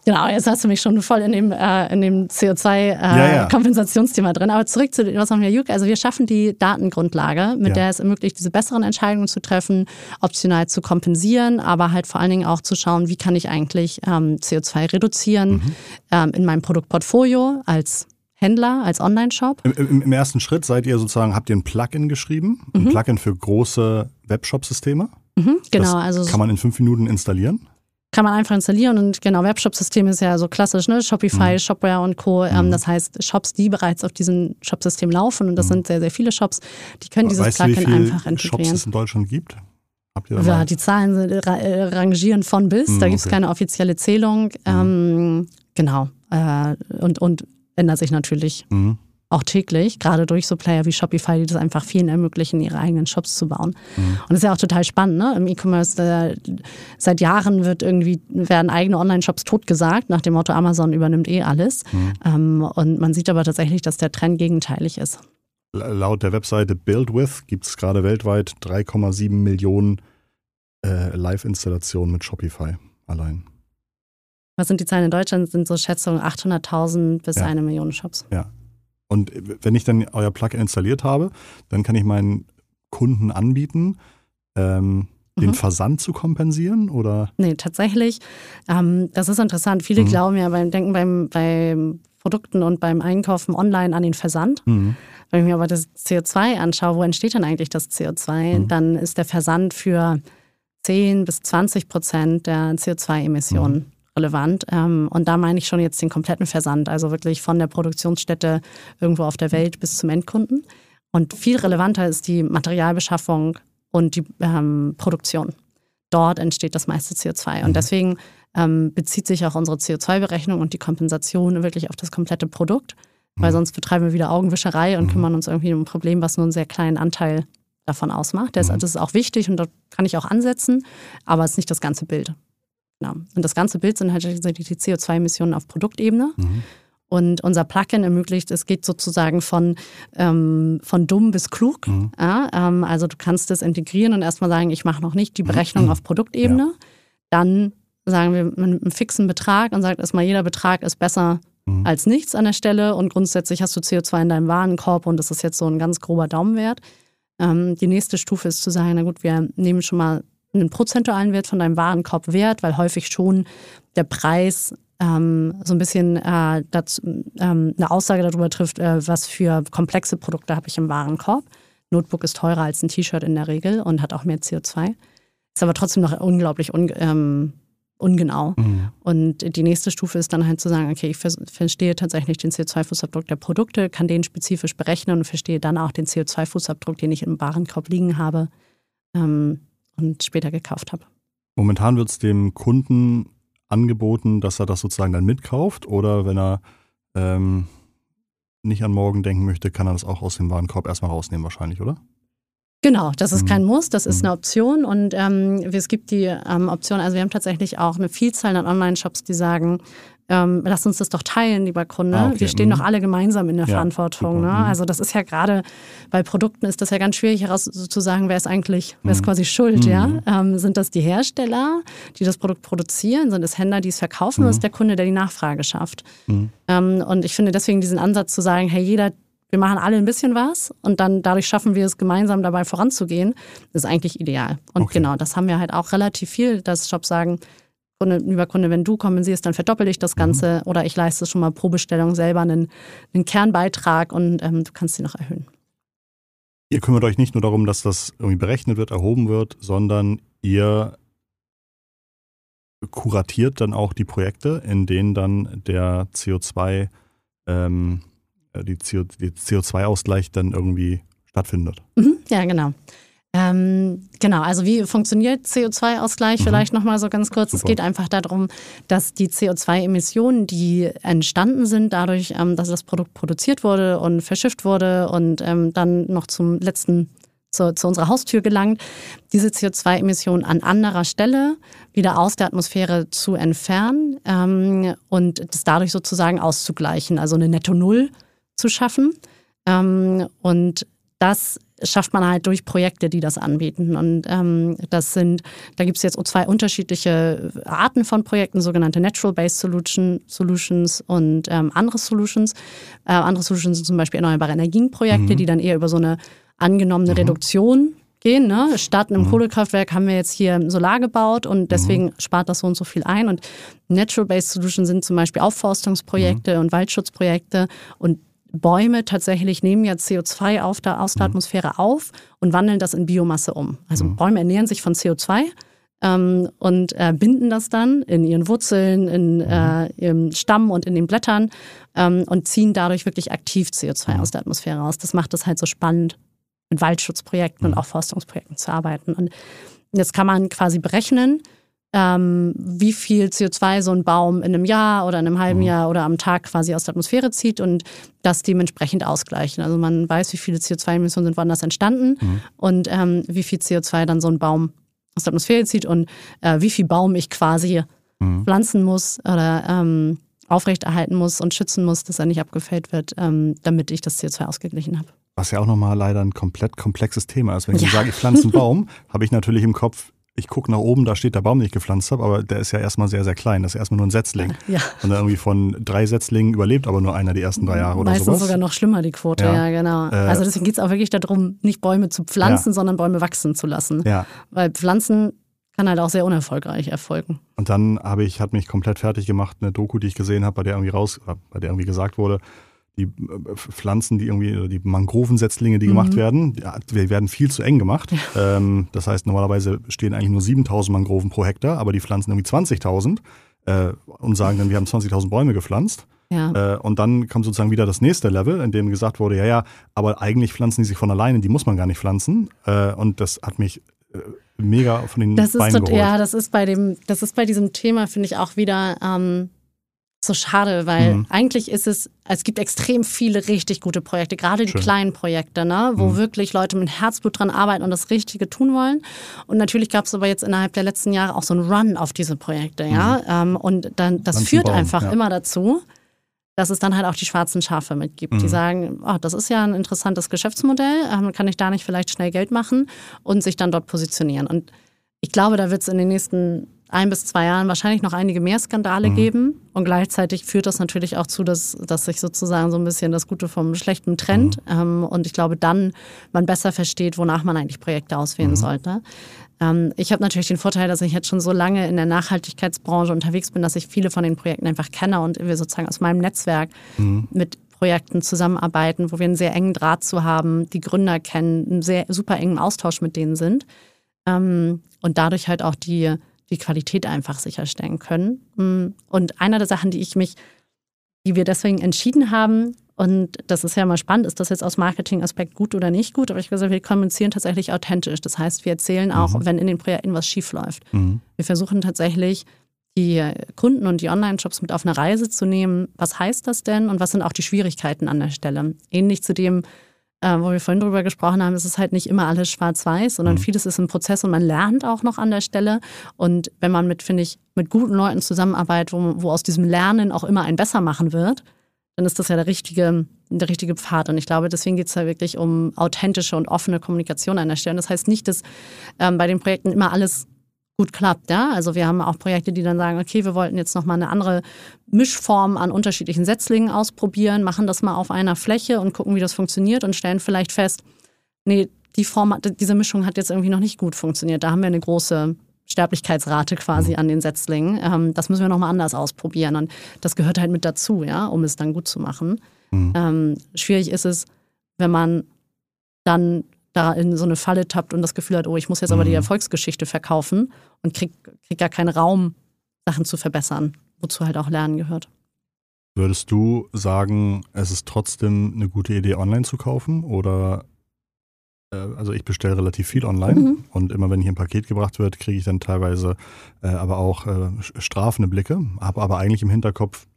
Genau, jetzt hast du mich schon voll in dem, äh, dem CO2-Kompensationsthema äh, ja, ja. drin. Aber zurück zu was haben wir Juk. Also wir schaffen die Datengrundlage, mit ja. der es ermöglicht, diese besseren Entscheidungen zu treffen, optional zu kompensieren, aber halt vor allen Dingen auch zu schauen, wie kann ich eigentlich ähm, CO2 reduzieren mhm. ähm, in meinem Produktportfolio als Händler, als Online-Shop. Im, Im, ersten Schritt seid ihr sozusagen, habt ihr ein Plugin geschrieben, mhm. ein Plugin für große Webshop-Systeme. Mhm, genau, das also kann man in fünf Minuten installieren. Kann man einfach installieren und genau, Webshop-System ist ja so klassisch, ne? Shopify, mhm. Shopware und Co. Ähm, mhm. Das heißt, Shops, die bereits auf diesem Shop-System laufen, und das mhm. sind sehr, sehr viele Shops, die können dieses weißt Plugin du, wie einfach integrieren. Shops es in Deutschland gibt? ja, die Zahlen sind, äh, rangieren von bis, da gibt es okay. keine offizielle Zählung. Mhm. Ähm, genau. Äh, und, und ändert sich natürlich mhm. auch täglich, gerade durch so Player wie Shopify, die das einfach vielen ermöglichen, ihre eigenen Shops zu bauen. Mhm. Und das ist ja auch total spannend, ne? Im E-Commerce äh, seit Jahren wird irgendwie, werden eigene Online-Shops totgesagt, nach dem Motto Amazon übernimmt eh alles. Mhm. Ähm, und man sieht aber tatsächlich, dass der Trend gegenteilig ist. Laut der Webseite BuildWith gibt es gerade weltweit 3,7 Millionen äh, Live-Installationen mit Shopify allein was sind die Zahlen in Deutschland? Das sind so Schätzungen 800.000 bis ja. eine Million Shops. Ja. Und wenn ich dann euer Plugin installiert habe, dann kann ich meinen Kunden anbieten, ähm, den mhm. Versand zu kompensieren oder? Nee, tatsächlich. Ähm, das ist interessant. Viele mhm. glauben ja beim Denken beim, beim Produkten und beim Einkaufen online an den Versand. Mhm. Wenn ich mir aber das CO2 anschaue, wo entsteht denn eigentlich das CO2? Mhm. Dann ist der Versand für 10 bis 20 Prozent der CO2-Emissionen mhm relevant. Ähm, und da meine ich schon jetzt den kompletten Versand, also wirklich von der Produktionsstätte irgendwo auf der Welt bis zum Endkunden. Und viel relevanter ist die Materialbeschaffung und die ähm, Produktion. Dort entsteht das meiste CO2. Und mhm. deswegen ähm, bezieht sich auch unsere CO2-Berechnung und die Kompensation wirklich auf das komplette Produkt, weil mhm. sonst betreiben wir wieder Augenwischerei und mhm. kümmern uns irgendwie um ein Problem, was nur einen sehr kleinen Anteil davon ausmacht. Das, das ist auch wichtig und da kann ich auch ansetzen, aber es ist nicht das ganze Bild. Genau. Und das ganze Bild sind halt die CO2-Emissionen auf Produktebene. Mhm. Und unser Plugin ermöglicht, es geht sozusagen von, ähm, von dumm bis klug. Mhm. Ja, ähm, also du kannst das integrieren und erstmal sagen, ich mache noch nicht die Berechnung mhm. auf Produktebene. Ja. Dann sagen wir mit einem fixen Betrag und sagt erstmal, jeder Betrag ist besser mhm. als nichts an der Stelle. Und grundsätzlich hast du CO2 in deinem Warenkorb und das ist jetzt so ein ganz grober Daumenwert. Ähm, die nächste Stufe ist zu sagen, na gut, wir nehmen schon mal einen prozentualen Wert von deinem Warenkorb wert, weil häufig schon der Preis ähm, so ein bisschen äh, dazu, ähm, eine Aussage darüber trifft, äh, was für komplexe Produkte habe ich im Warenkorb. Notebook ist teurer als ein T-Shirt in der Regel und hat auch mehr CO2. Ist aber trotzdem noch unglaublich un, ähm, ungenau. Mhm. Und die nächste Stufe ist dann halt zu sagen, okay, ich verstehe tatsächlich den CO2-Fußabdruck der Produkte, kann den spezifisch berechnen und verstehe dann auch den CO2-Fußabdruck, den ich im Warenkorb liegen habe. Ähm, und später gekauft habe. Momentan wird es dem Kunden angeboten, dass er das sozusagen dann mitkauft oder wenn er ähm, nicht an morgen denken möchte, kann er das auch aus dem Warenkorb erstmal rausnehmen wahrscheinlich, oder? Genau, das ist mhm. kein Muss, das ist mhm. eine Option und ähm, es gibt die ähm, Option, also wir haben tatsächlich auch eine Vielzahl an Online-Shops, die sagen, ähm, lass uns das doch teilen, lieber Kunde. Ah, okay. Wir stehen mhm. doch alle gemeinsam in der ja, Verantwortung. Ne? Mhm. Also das ist ja gerade bei Produkten ist das ja ganz schwierig herauszusagen, wer ist eigentlich, wer ist mhm. quasi schuld, mhm. ja? Ähm, sind das die Hersteller, die das Produkt produzieren? Sind es Händler, die es verkaufen? Oder ist der Kunde, der die Nachfrage schafft? Ähm, und ich finde deswegen diesen Ansatz zu sagen, hey, jeder wir machen alle ein bisschen was und dann dadurch schaffen wir es gemeinsam dabei voranzugehen, ist eigentlich ideal. Und okay. genau, das haben wir halt auch relativ viel, dass Shops sagen, Kunde, lieber Kunde, wenn du kompensierst, dann verdoppel ich das Ganze mhm. oder ich leiste schon mal pro Bestellung selber einen, einen Kernbeitrag und ähm, du kannst sie noch erhöhen. Ihr kümmert euch nicht nur darum, dass das irgendwie berechnet wird, erhoben wird, sondern ihr kuratiert dann auch die Projekte, in denen dann der CO2, ähm, die CO2-Ausgleich dann irgendwie stattfindet. Mhm, ja, genau. Ähm, genau, also wie funktioniert CO2-Ausgleich? Mhm. Vielleicht nochmal so ganz kurz. Super. Es geht einfach darum, dass die CO2-Emissionen, die entstanden sind, dadurch, ähm, dass das Produkt produziert wurde und verschifft wurde und ähm, dann noch zum letzten zu, zu, unserer Haustür gelangt, diese CO2-Emissionen an anderer Stelle wieder aus der Atmosphäre zu entfernen ähm, und das dadurch sozusagen auszugleichen, also eine Netto-Null zu schaffen. Ähm, und das schafft man halt durch Projekte, die das anbieten. Und ähm, das sind, da gibt es jetzt zwei unterschiedliche Arten von Projekten, sogenannte Natural-Based Solution, Solutions und ähm, andere Solutions. Äh, andere Solutions sind zum Beispiel erneuerbare Energienprojekte, mhm. die dann eher über so eine angenommene mhm. Reduktion gehen. Ne? Statt einem mhm. Kohlekraftwerk haben wir jetzt hier Solar gebaut und mhm. deswegen mhm. spart das so und so viel ein. Und Natural-Based Solutions sind zum Beispiel Aufforstungsprojekte mhm. und Waldschutzprojekte und Bäume tatsächlich nehmen ja CO2 auf der, aus der mhm. Atmosphäre auf und wandeln das in Biomasse um. Also mhm. Bäume ernähren sich von CO2 ähm, und äh, binden das dann in ihren Wurzeln, in mhm. äh, ihrem Stamm und in den Blättern ähm, und ziehen dadurch wirklich aktiv CO2 mhm. aus der Atmosphäre raus. Das macht es halt so spannend, mit Waldschutzprojekten und auch Forstungsprojekten zu arbeiten. Und jetzt kann man quasi berechnen, ähm, wie viel CO2 so ein Baum in einem Jahr oder in einem halben mhm. Jahr oder am Tag quasi aus der Atmosphäre zieht und das dementsprechend ausgleichen. Also man weiß, wie viele CO2-Emissionen sind woanders entstanden mhm. und ähm, wie viel CO2 dann so ein Baum aus der Atmosphäre zieht und äh, wie viel Baum ich quasi mhm. pflanzen muss oder ähm, aufrechterhalten muss und schützen muss, dass er nicht abgefällt wird, ähm, damit ich das CO2 ausgeglichen habe. Was ja auch nochmal leider ein komplett komplexes Thema ist. Wenn ich ja. sage, ich pflanze einen Baum, habe ich natürlich im Kopf, ich gucke nach oben, da steht der Baum, den ich gepflanzt habe, aber der ist ja erstmal sehr, sehr klein. Das ist erstmal nur ein Setzling. Ja. Und dann irgendwie von drei Setzlingen überlebt aber nur einer die ersten drei Jahre oder Meistens sowas. sogar noch schlimmer, die Quote, ja, ja genau. Äh, also deswegen geht es auch wirklich darum, nicht Bäume zu pflanzen, ja. sondern Bäume wachsen zu lassen. Ja. Weil Pflanzen kann halt auch sehr unerfolgreich erfolgen. Und dann habe ich, hat mich komplett fertig gemacht, eine Doku, die ich gesehen habe, bei der irgendwie raus, bei der irgendwie gesagt wurde, die äh, Pflanzen, die irgendwie, die Mangrovensetzlinge, die mhm. gemacht werden, die werden viel zu eng gemacht. Ähm, das heißt, normalerweise stehen eigentlich nur 7000 Mangroven pro Hektar, aber die pflanzen irgendwie 20.000 äh, und sagen dann, wir haben 20.000 Bäume gepflanzt. Ja. Äh, und dann kommt sozusagen wieder das nächste Level, in dem gesagt wurde, ja, ja, aber eigentlich pflanzen die sich von alleine, die muss man gar nicht pflanzen. Äh, und das hat mich äh, mega von den das Beinen ist geholt. Ja, das ist bei dem, das ist bei diesem Thema, finde ich auch wieder ähm, so schade, weil mhm. eigentlich ist es, es gibt extrem viele richtig gute Projekte, gerade die Schön. kleinen Projekte, ne, wo mhm. wirklich Leute mit Herzblut dran arbeiten und das Richtige tun wollen. Und natürlich gab es aber jetzt innerhalb der letzten Jahre auch so einen Run auf diese Projekte, ja. Mhm. Ähm, und dann das führt Baum, einfach ja. immer dazu, dass es dann halt auch die schwarzen Schafe mitgibt, die mhm. sagen, oh, das ist ja ein interessantes Geschäftsmodell, ähm, kann ich da nicht vielleicht schnell Geld machen und sich dann dort positionieren. Und ich glaube, da wird es in den nächsten ein bis zwei Jahren wahrscheinlich noch einige mehr Skandale mhm. geben. Und gleichzeitig führt das natürlich auch zu, dass, dass sich sozusagen so ein bisschen das Gute vom Schlechten trennt. Mhm. Ähm, und ich glaube, dann man besser versteht, wonach man eigentlich Projekte auswählen mhm. sollte. Ähm, ich habe natürlich den Vorteil, dass ich jetzt schon so lange in der Nachhaltigkeitsbranche unterwegs bin, dass ich viele von den Projekten einfach kenne und wir sozusagen aus meinem Netzwerk mhm. mit Projekten zusammenarbeiten, wo wir einen sehr engen Draht zu haben, die Gründer kennen, einen sehr super engen Austausch mit denen sind. Ähm, und dadurch halt auch die die Qualität einfach sicherstellen können. Mm, und einer der Sachen, die ich mich, die wir deswegen entschieden haben, und das ist ja mal spannend, ist das jetzt aus Marketing-Aspekt gut oder nicht gut, aber ich gesagt, wir kommunizieren tatsächlich authentisch. Das heißt, wir erzählen auch, mhm. wenn in den Projekten was schief läuft. Mhm. Wir versuchen tatsächlich, die Kunden und die Online-Shops mit auf eine Reise zu nehmen. Was heißt das denn und was sind auch die Schwierigkeiten an der Stelle? Ähnlich zu dem, äh, wo wir vorhin drüber gesprochen haben, ist es halt nicht immer alles schwarz-weiß, sondern mhm. vieles ist ein Prozess und man lernt auch noch an der Stelle. Und wenn man mit, finde ich, mit guten Leuten zusammenarbeitet, wo, wo aus diesem Lernen auch immer ein besser machen wird, dann ist das ja der richtige, der richtige Pfad. Und ich glaube, deswegen geht es ja wirklich um authentische und offene Kommunikation an der Stelle. Und das heißt nicht, dass ähm, bei den Projekten immer alles gut klappt. Ja? Also wir haben auch Projekte, die dann sagen, okay, wir wollten jetzt nochmal eine andere Mischform an unterschiedlichen Setzlingen ausprobieren, machen das mal auf einer Fläche und gucken, wie das funktioniert und stellen vielleicht fest, nee, die Form, diese Mischung hat jetzt irgendwie noch nicht gut funktioniert. Da haben wir eine große Sterblichkeitsrate quasi an den Setzlingen. Ähm, das müssen wir nochmal anders ausprobieren. Und das gehört halt mit dazu, ja, um es dann gut zu machen. Mhm. Ähm, schwierig ist es, wenn man dann da in so eine Falle tappt und das Gefühl hat, oh, ich muss jetzt aber die mhm. Erfolgsgeschichte verkaufen und krieg, krieg gar keinen Raum, Sachen zu verbessern, wozu halt auch Lernen gehört. Würdest du sagen, es ist trotzdem eine gute Idee, online zu kaufen? Oder äh, also ich bestelle relativ viel online mhm. und immer wenn hier ein Paket gebracht wird, kriege ich dann teilweise äh, aber auch äh, strafende Blicke, habe aber eigentlich im Hinterkopf,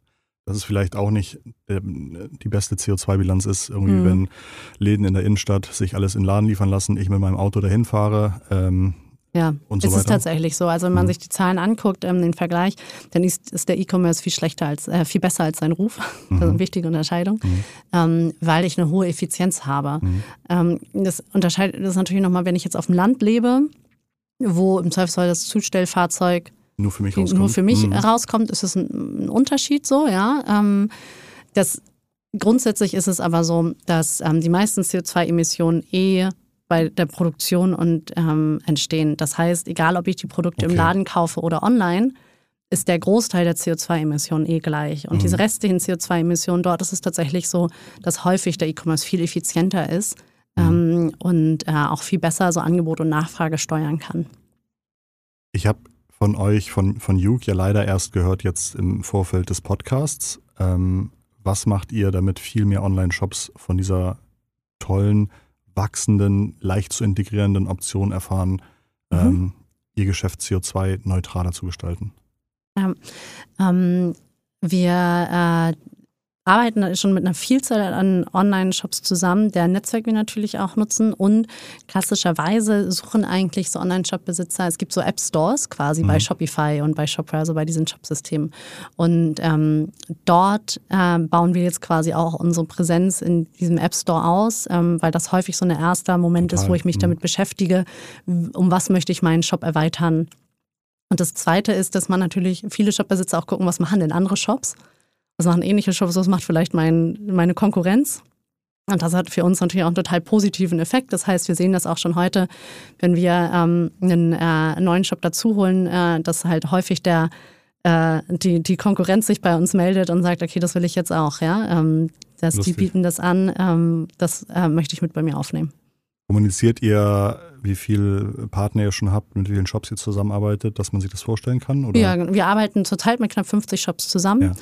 dass es vielleicht auch nicht äh, die beste CO2-Bilanz ist, irgendwie, mhm. wenn Läden in der Innenstadt sich alles in Laden liefern lassen, ich mit meinem Auto dahin fahre, ähm, Ja, und so es weiter? ist tatsächlich so. Also wenn man Mhm. sich die Zahlen anguckt, ähm, den Vergleich, dann ist, ist der E-Commerce viel schlechter als, äh, viel besser als sein Ruf. Das ist eine wichtige Unterscheidung, Mhm. ähm, weil ich eine hohe Effizienz habe. Ähm, das unterscheidet das natürlich nochmal, wenn ich jetzt auf dem Land lebe, wo im Zweifelsfall das Zustellfahrzeug Nur für mich rauskommt. nur für mich Mhm. rauskommt, ist es ein, ein Unterschied so, ja. Ähm, das, grundsätzlich ist es aber so, dass ähm, die meisten CO2-Emissionen eh bei der Produktion und ähm, entstehen. Das heißt, egal ob ich die Produkte Okay. im Laden kaufe oder online, ist der Großteil der CO2-Emissionen eh gleich. Und Mhm. diese restlichen CO2-Emissionen, dort ist es tatsächlich so, dass häufig der E-Commerce viel effizienter ist Mhm. ähm, und äh, auch viel besser so Angebot und Nachfrage steuern kann. Ich habe von euch, von, von Juke, ja leider erst gehört jetzt im Vorfeld des Podcasts. Ähm, was macht ihr, damit viel mehr Online-Shops von dieser tollen, wachsenden, leicht zu integrierenden Option erfahren, Mhm. ähm, ihr Geschäft CO2-neutraler zu gestalten? Ähm, wir äh, arbeiten schon mit einer Vielzahl an Online-Shops zusammen, deren Netzwerk wir natürlich auch nutzen und klassischerweise suchen eigentlich so Online-Shop-Besitzer, es gibt so App-Stores quasi Mhm. bei Shopify und bei Shopware, also bei diesen Shop-Systemen und ähm, dort äh, bauen wir jetzt quasi auch unsere Präsenz in diesem App-Store aus, ähm, weil das häufig so ein erster Moment ist, Total. wo ich mich Mhm. damit beschäftige, um was möchte ich meinen Shop erweitern, und das Zweite ist, dass man natürlich viele Shopbesitzer auch gucken, was machen denn andere Shops? Was machen ähnliche Shops? Was macht vielleicht mein, meine Konkurrenz? Und das hat für uns natürlich auch einen total positiven Effekt. Das heißt, wir sehen das auch schon heute, wenn wir ähm, einen äh, neuen Shop dazu holen, äh, dass halt häufig der, äh, die, die Konkurrenz sich bei uns meldet und sagt, okay, das will ich jetzt auch. Ja? Ähm, dass die bieten das an, ähm, das äh, möchte ich mit bei mir aufnehmen. Kommuniziert ihr, wie viele Partner ihr schon habt, mit wie vielen Shops ihr zusammenarbeitet, dass man sich das vorstellen kann? Oder? Ja, wir arbeiten zurzeit mit knapp 50 Shops zusammen.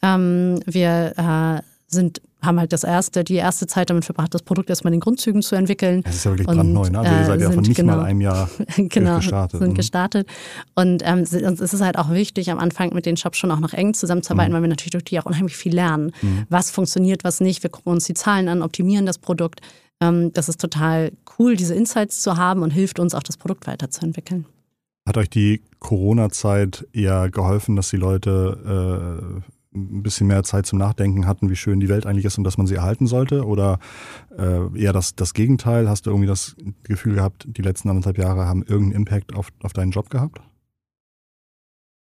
Ähm, wir äh, sind, haben halt das erste, die erste Zeit damit verbracht, das Produkt erstmal in den Grundzügen zu entwickeln. Es ist ja wirklich Und, brandneu, ne? Also ihr äh, seid ja von nicht genau- mal einem Jahr genau, gestartet. sind Mhm. gestartet. Und ähm, es ist halt auch wichtig, am Anfang mit den Shops schon auch noch eng zusammenzuarbeiten, weil wir natürlich durch die auch unheimlich viel lernen. Was funktioniert, was nicht. Wir gucken uns die Zahlen an, optimieren das Produkt. Ähm, das ist total cool, diese Insights zu haben und hilft uns auch, das Produkt weiterzuentwickeln. Hat euch die Corona-Zeit eher geholfen, dass die Leute äh, ein bisschen mehr Zeit zum Nachdenken hatten, wie schön die Welt eigentlich ist und dass man sie erhalten sollte? Oder äh, eher das, das Gegenteil? Hast du irgendwie das Gefühl gehabt, die letzten anderthalb Jahre haben irgendeinen Impact auf, auf deinen Job gehabt?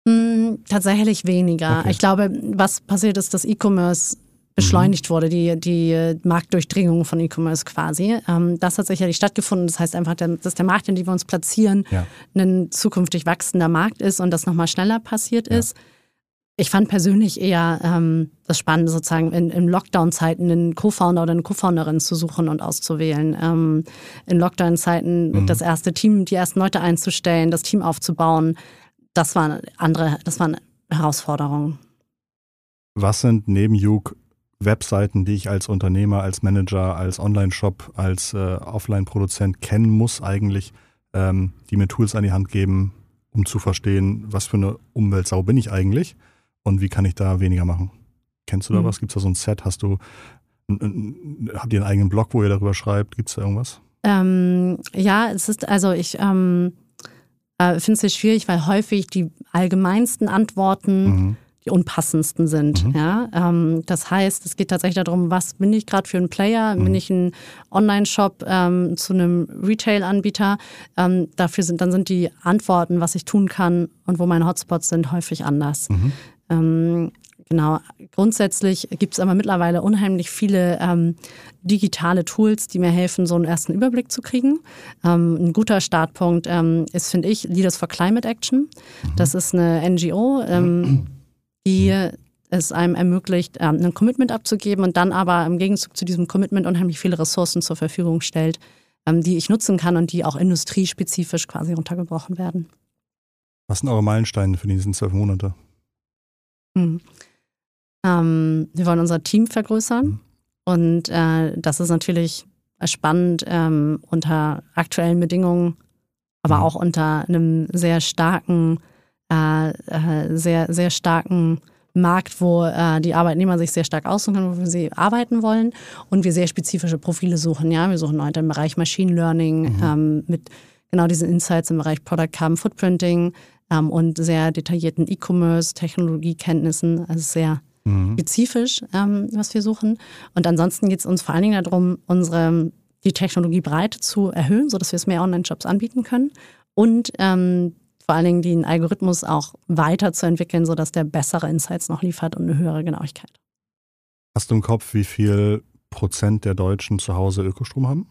Mm, Tatsächlich weniger. Okay. Ich glaube, was passiert ist, dass E-Commerce beschleunigt wurde, die, die Marktdurchdringung von E-Commerce quasi. Ähm, das hat sicherlich stattgefunden. Das heißt einfach, dass der Markt, in dem wir uns platzieren, Ja. ein zukünftig wachsender Markt ist und das nochmal schneller passiert Ja. ist. Ich fand persönlich eher ähm, das Spannende, sozusagen in, in Lockdown-Zeiten einen Co-Founder oder eine Co-Founderin zu suchen und auszuwählen. Ähm, in Lockdown-Zeiten Mhm. das erste Team, die ersten Leute einzustellen, das Team aufzubauen. Das waren andere, das waren Herausforderungen. Was sind neben Juke Webseiten, die ich als Unternehmer, als Manager, als Online-Shop, als äh, Offline-Produzent kennen muss eigentlich, ähm, die mir Tools an die Hand geben, um zu verstehen, was für eine Umweltsau bin ich eigentlich und wie kann ich da weniger machen? Kennst du da Mhm. was? Gibt es da so ein Set? Hast du, habt ihr einen eigenen Blog, wo ihr darüber schreibt? Gibt es da irgendwas? Ähm, ja, es ist, also ich ähm, äh, finde es sehr schwierig, weil häufig die allgemeinsten Antworten Mhm. Die unpassendsten sind. Mhm. Ja? Ähm, das heißt, es geht tatsächlich darum, was bin ich gerade für ein Player? Mhm. Bin ich ein Online-Shop ähm, zu einem Retail-Anbieter? Ähm, dafür sind dann sind die Antworten, was ich tun kann und wo meine Hotspots sind, häufig anders. Mhm. Ähm, genau. Grundsätzlich gibt es aber mittlerweile unheimlich viele ähm, digitale Tools, die mir helfen, so einen ersten Überblick zu kriegen. Ähm, ein guter Startpunkt ähm, ist, finde ich, Leaders for Climate Action. Das ist eine NGO, die es einem ermöglicht, ähm, ein Commitment abzugeben und dann aber im Gegenzug zu diesem Commitment unheimlich viele Ressourcen zur Verfügung stellt, ähm, die ich nutzen kann und die auch industriespezifisch quasi runtergebrochen werden. Was sind eure Meilensteine für die nächsten zwölf Monate? Mhm. Ähm, wir wollen unser Team vergrößern Mhm. und äh, das ist natürlich spannend ähm, unter aktuellen Bedingungen, aber Mhm. auch unter einem sehr starken, äh, äh, sehr, sehr starken Markt, wo äh, die Arbeitnehmer sich sehr stark aussuchen können, wofür sie arbeiten wollen und wir sehr spezifische Profile suchen. Ja, wir suchen Leute im Bereich Machine Learning Mhm. ähm, mit genau diese Insights im Bereich Product Carbon Footprinting ähm, und sehr detaillierten E-Commerce, Technologiekenntnissen, also sehr mhm. spezifisch, ähm, was wir suchen. Und ansonsten geht es uns vor allen Dingen darum, unsere die Technologiebreite zu erhöhen, sodass wir es mehr Online-Shops anbieten können und ähm, vor allen Dingen den Algorithmus auch weiterzuentwickeln, sodass der bessere Insights noch liefert und eine höhere Genauigkeit. Hast du im Kopf, wie viel Prozent der Deutschen zu Hause Ökostrom haben?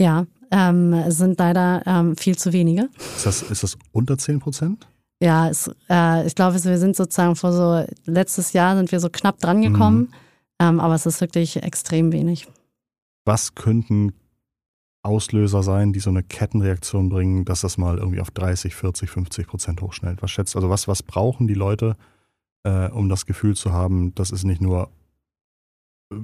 Ja, ähm, es sind leider ähm, viel zu wenige. Ist das, ist das unter 10 Prozent? Ja, es, äh, ich glaube, wir sind sozusagen vor so, letztes Jahr sind wir so knapp dran gekommen, mhm. ähm, aber es ist wirklich extrem wenig. Was könnten Auslöser sein, die so eine Kettenreaktion bringen, dass das mal irgendwie auf 30, 40, 50 Prozent hochschnellt? Was schätzt, also was, was brauchen die Leute, äh, um das Gefühl zu haben, das ist nicht nur äh,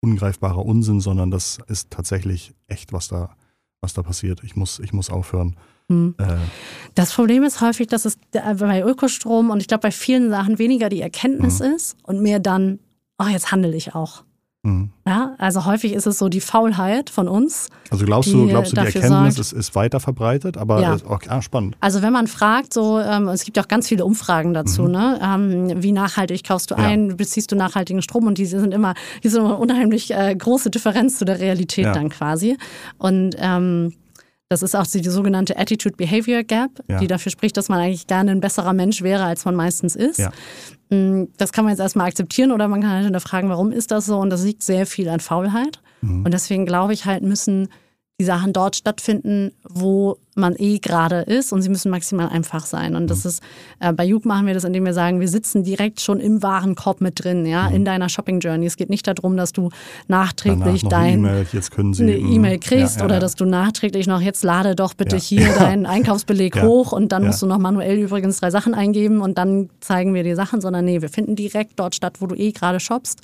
ungreifbarer Unsinn, sondern das ist tatsächlich echt, was da, was da passiert. Ich muss, ich muss aufhören. Hm. Äh, das Problem ist häufig, dass es bei Ökostrom und ich glaube bei vielen Sachen weniger die Erkenntnis mhm. ist und mehr dann, oh, jetzt handle ich auch. Mhm. Ja, also häufig ist es so die Faulheit von uns. Also glaubst du, glaubst du, die Erkenntnis sorgt, ist, ist, weiter verbreitet, aber ja. okay, ah, spannend. Also wenn man fragt, so ähm, es gibt auch ganz viele Umfragen dazu, mhm. ne? Ähm, wie nachhaltig kaufst du ja. ein, beziehst du nachhaltigen Strom und diese sind immer, diese sind immer unheimlich äh, große Differenz zu der Realität ja. dann quasi. Und ähm, das ist auch die sogenannte Attitude-Behavior Gap, ja. die dafür spricht, dass man eigentlich gerne ein besserer Mensch wäre, als man meistens ist. Ja. Mm, das kann man jetzt erstmal akzeptieren oder man kann halt hinterfragen, warum ist das so? Und das liegt sehr viel an Faulheit. Mhm. Und deswegen glaube ich halt, müssen die Sachen dort stattfinden, wo man eh gerade ist und sie müssen maximal einfach sein. Und das mhm. ist, äh, bei Juke machen wir das, indem wir sagen, wir sitzen direkt schon im Warenkorb mit drin, ja, mhm. in deiner Shopping Journey. Es geht nicht darum, dass du nachträglich dein E-Mail, jetzt können Sie eine E-Mail kriegst ja, ja, oder dass du nachträglich noch jetzt lade doch bitte hier deinen Einkaufsbeleg hoch und dann musst du noch manuell übrigens drei Sachen eingeben und dann zeigen wir dir Sachen, sondern nee, wir finden direkt dort statt, wo du eh gerade shoppst.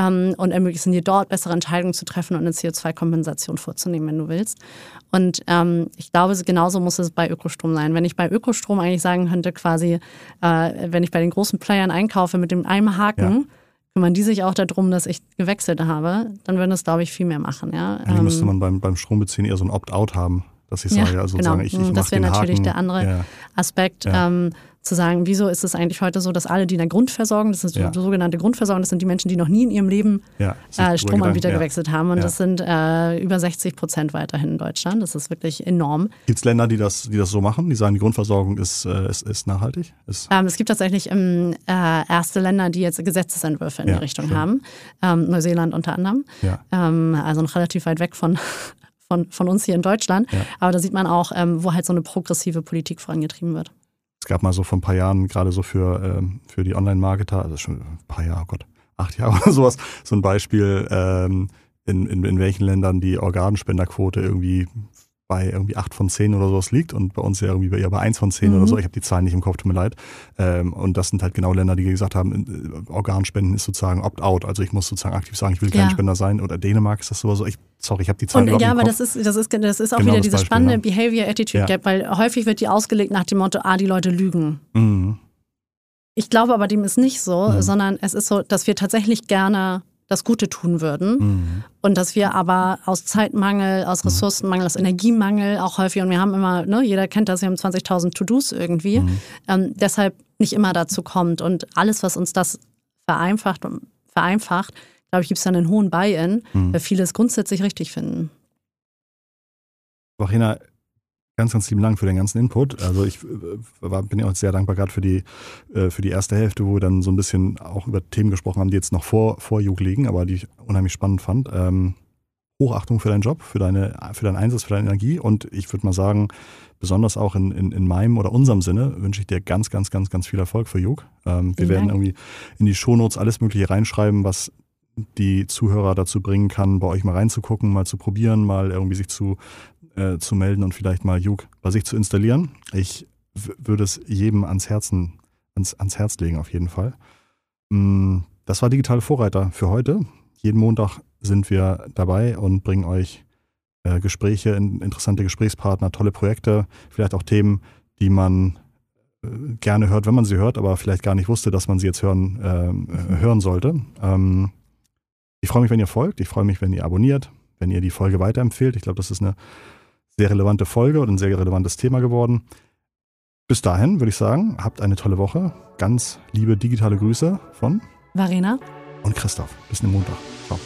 Ähm, und ermöglichen dir dort bessere Entscheidungen zu treffen und eine CO2-Kompensation vorzunehmen, wenn du willst. Und ähm, ich glaube, genauso muss es bei Ökostrom sein. Wenn ich bei Ökostrom eigentlich sagen könnte, quasi, äh, wenn ich bei den großen Playern einkaufe mit dem einen Haken, ja kümmern die sich auch darum, dass ich gewechselt habe, dann würden das, glaube ich, viel mehr machen. Ja? Eigentlich müsste ähm, man beim, beim Strombeziehen eher so ein Opt-out haben, dass ich sage, ja, also genau. sozusagen, ich, ich Das wäre natürlich Haken. der andere ja. Aspekt. Ja. Ähm, zu sagen, wieso ist es eigentlich heute so, dass alle, die in der Grundversorgung, das ist ja. die sogenannte Grundversorgung, das sind die Menschen, die noch nie in ihrem Leben ja, äh, Stromanbieter ja. gewechselt haben. Und das sind äh, über 60 Prozent weiterhin in Deutschland. Das ist wirklich enorm. Gibt es Länder, die das, die das so machen, die sagen, die Grundversorgung ist, äh, ist, ist nachhaltig? Ist ähm, es gibt tatsächlich ähm, äh, erste Länder, die jetzt Gesetzesentwürfe in die Richtung schön. haben. Ähm, Neuseeland unter anderem. Ähm, also noch relativ weit weg von von, von uns hier in Deutschland. Ja. Aber da sieht man auch, ähm, wo halt so eine progressive Politik vorangetrieben wird. Gab mal so vor ein paar Jahren, gerade so für, ähm, für die Online-Marketer, also schon ein paar Jahre, oh Gott, acht Jahre oder sowas, so ein Beispiel, ähm, in, in, in welchen Ländern die Organspenderquote irgendwie bei irgendwie 8 von 10 oder sowas liegt und bei uns ja irgendwie eher bei 1 von 10 mhm. oder so. Ich habe die Zahlen nicht im Kopf, tut mir leid. Ähm, und das sind halt genau Länder, die gesagt haben, äh, Organspenden ist sozusagen Opt-out. Also ich muss sozusagen aktiv sagen, ich will kein ja. Spender sein. Oder Dänemark ist das so. Ich, sorry, ich habe die Zahlen und, Ja, aber das ist, das, ist, das ist auch genau wieder diese Beispiel, spannende ne? Behavior-Attitude Gap, weil häufig wird die ausgelegt nach dem Motto, ah, die Leute lügen. Mhm. Ich glaube aber, dem ist nicht so, mhm. sondern es ist so, dass wir tatsächlich gerne das Gute tun würden. Mhm. Und dass wir aber aus Zeitmangel, aus mhm. Ressourcenmangel, aus Energiemangel auch häufig, und wir haben immer, ne, jeder kennt das, wir haben 20.000 To-Dos irgendwie, mhm. ähm, deshalb nicht immer dazu kommt. Und alles, was uns das vereinfacht, vereinfacht glaube ich, gibt es dann einen hohen Buy-in, mhm. weil viele es grundsätzlich richtig finden. Wachina, Ganz, ganz lieben Dank für den ganzen Input. Also ich äh, bin ja auch sehr dankbar gerade für die, äh, für die erste Hälfte, wo wir dann so ein bisschen auch über Themen gesprochen haben, die jetzt noch vor, vor Jug liegen, aber die ich unheimlich spannend fand. Ähm, Hochachtung für deinen Job, für, deine, für deinen Einsatz, für deine Energie und ich würde mal sagen, besonders auch in, in, in meinem oder unserem Sinne wünsche ich dir ganz, ganz, ganz, ganz viel Erfolg für Jug. Ähm, wir werden irgendwie in die Shownotes alles Mögliche reinschreiben, was die Zuhörer dazu bringen kann, bei euch mal reinzugucken, mal zu probieren, mal irgendwie sich zu äh, zu melden und vielleicht mal Juk bei sich zu installieren. Ich würde es jedem ans Herzen, ans, ans Herz legen, auf jeden Fall. Mm, das war Digitale Vorreiter für heute. Jeden Montag sind wir dabei und bringen euch äh, Gespräche, interessante Gesprächspartner, tolle Projekte, vielleicht auch Themen, die man äh, gerne hört, wenn man sie hört, aber vielleicht gar nicht wusste, dass man sie jetzt hören, äh, hören sollte. Ähm, ich freue mich, wenn ihr folgt. Ich freue mich, wenn ihr abonniert, wenn ihr die Folge weiterempfehlt. Ich glaube, das ist eine sehr relevante Folge und ein sehr relevantes Thema geworden. Bis dahin würde ich sagen, habt eine tolle Woche. Ganz liebe digitale Grüße von Varena und Christoph. Bis zum Montag. Ciao.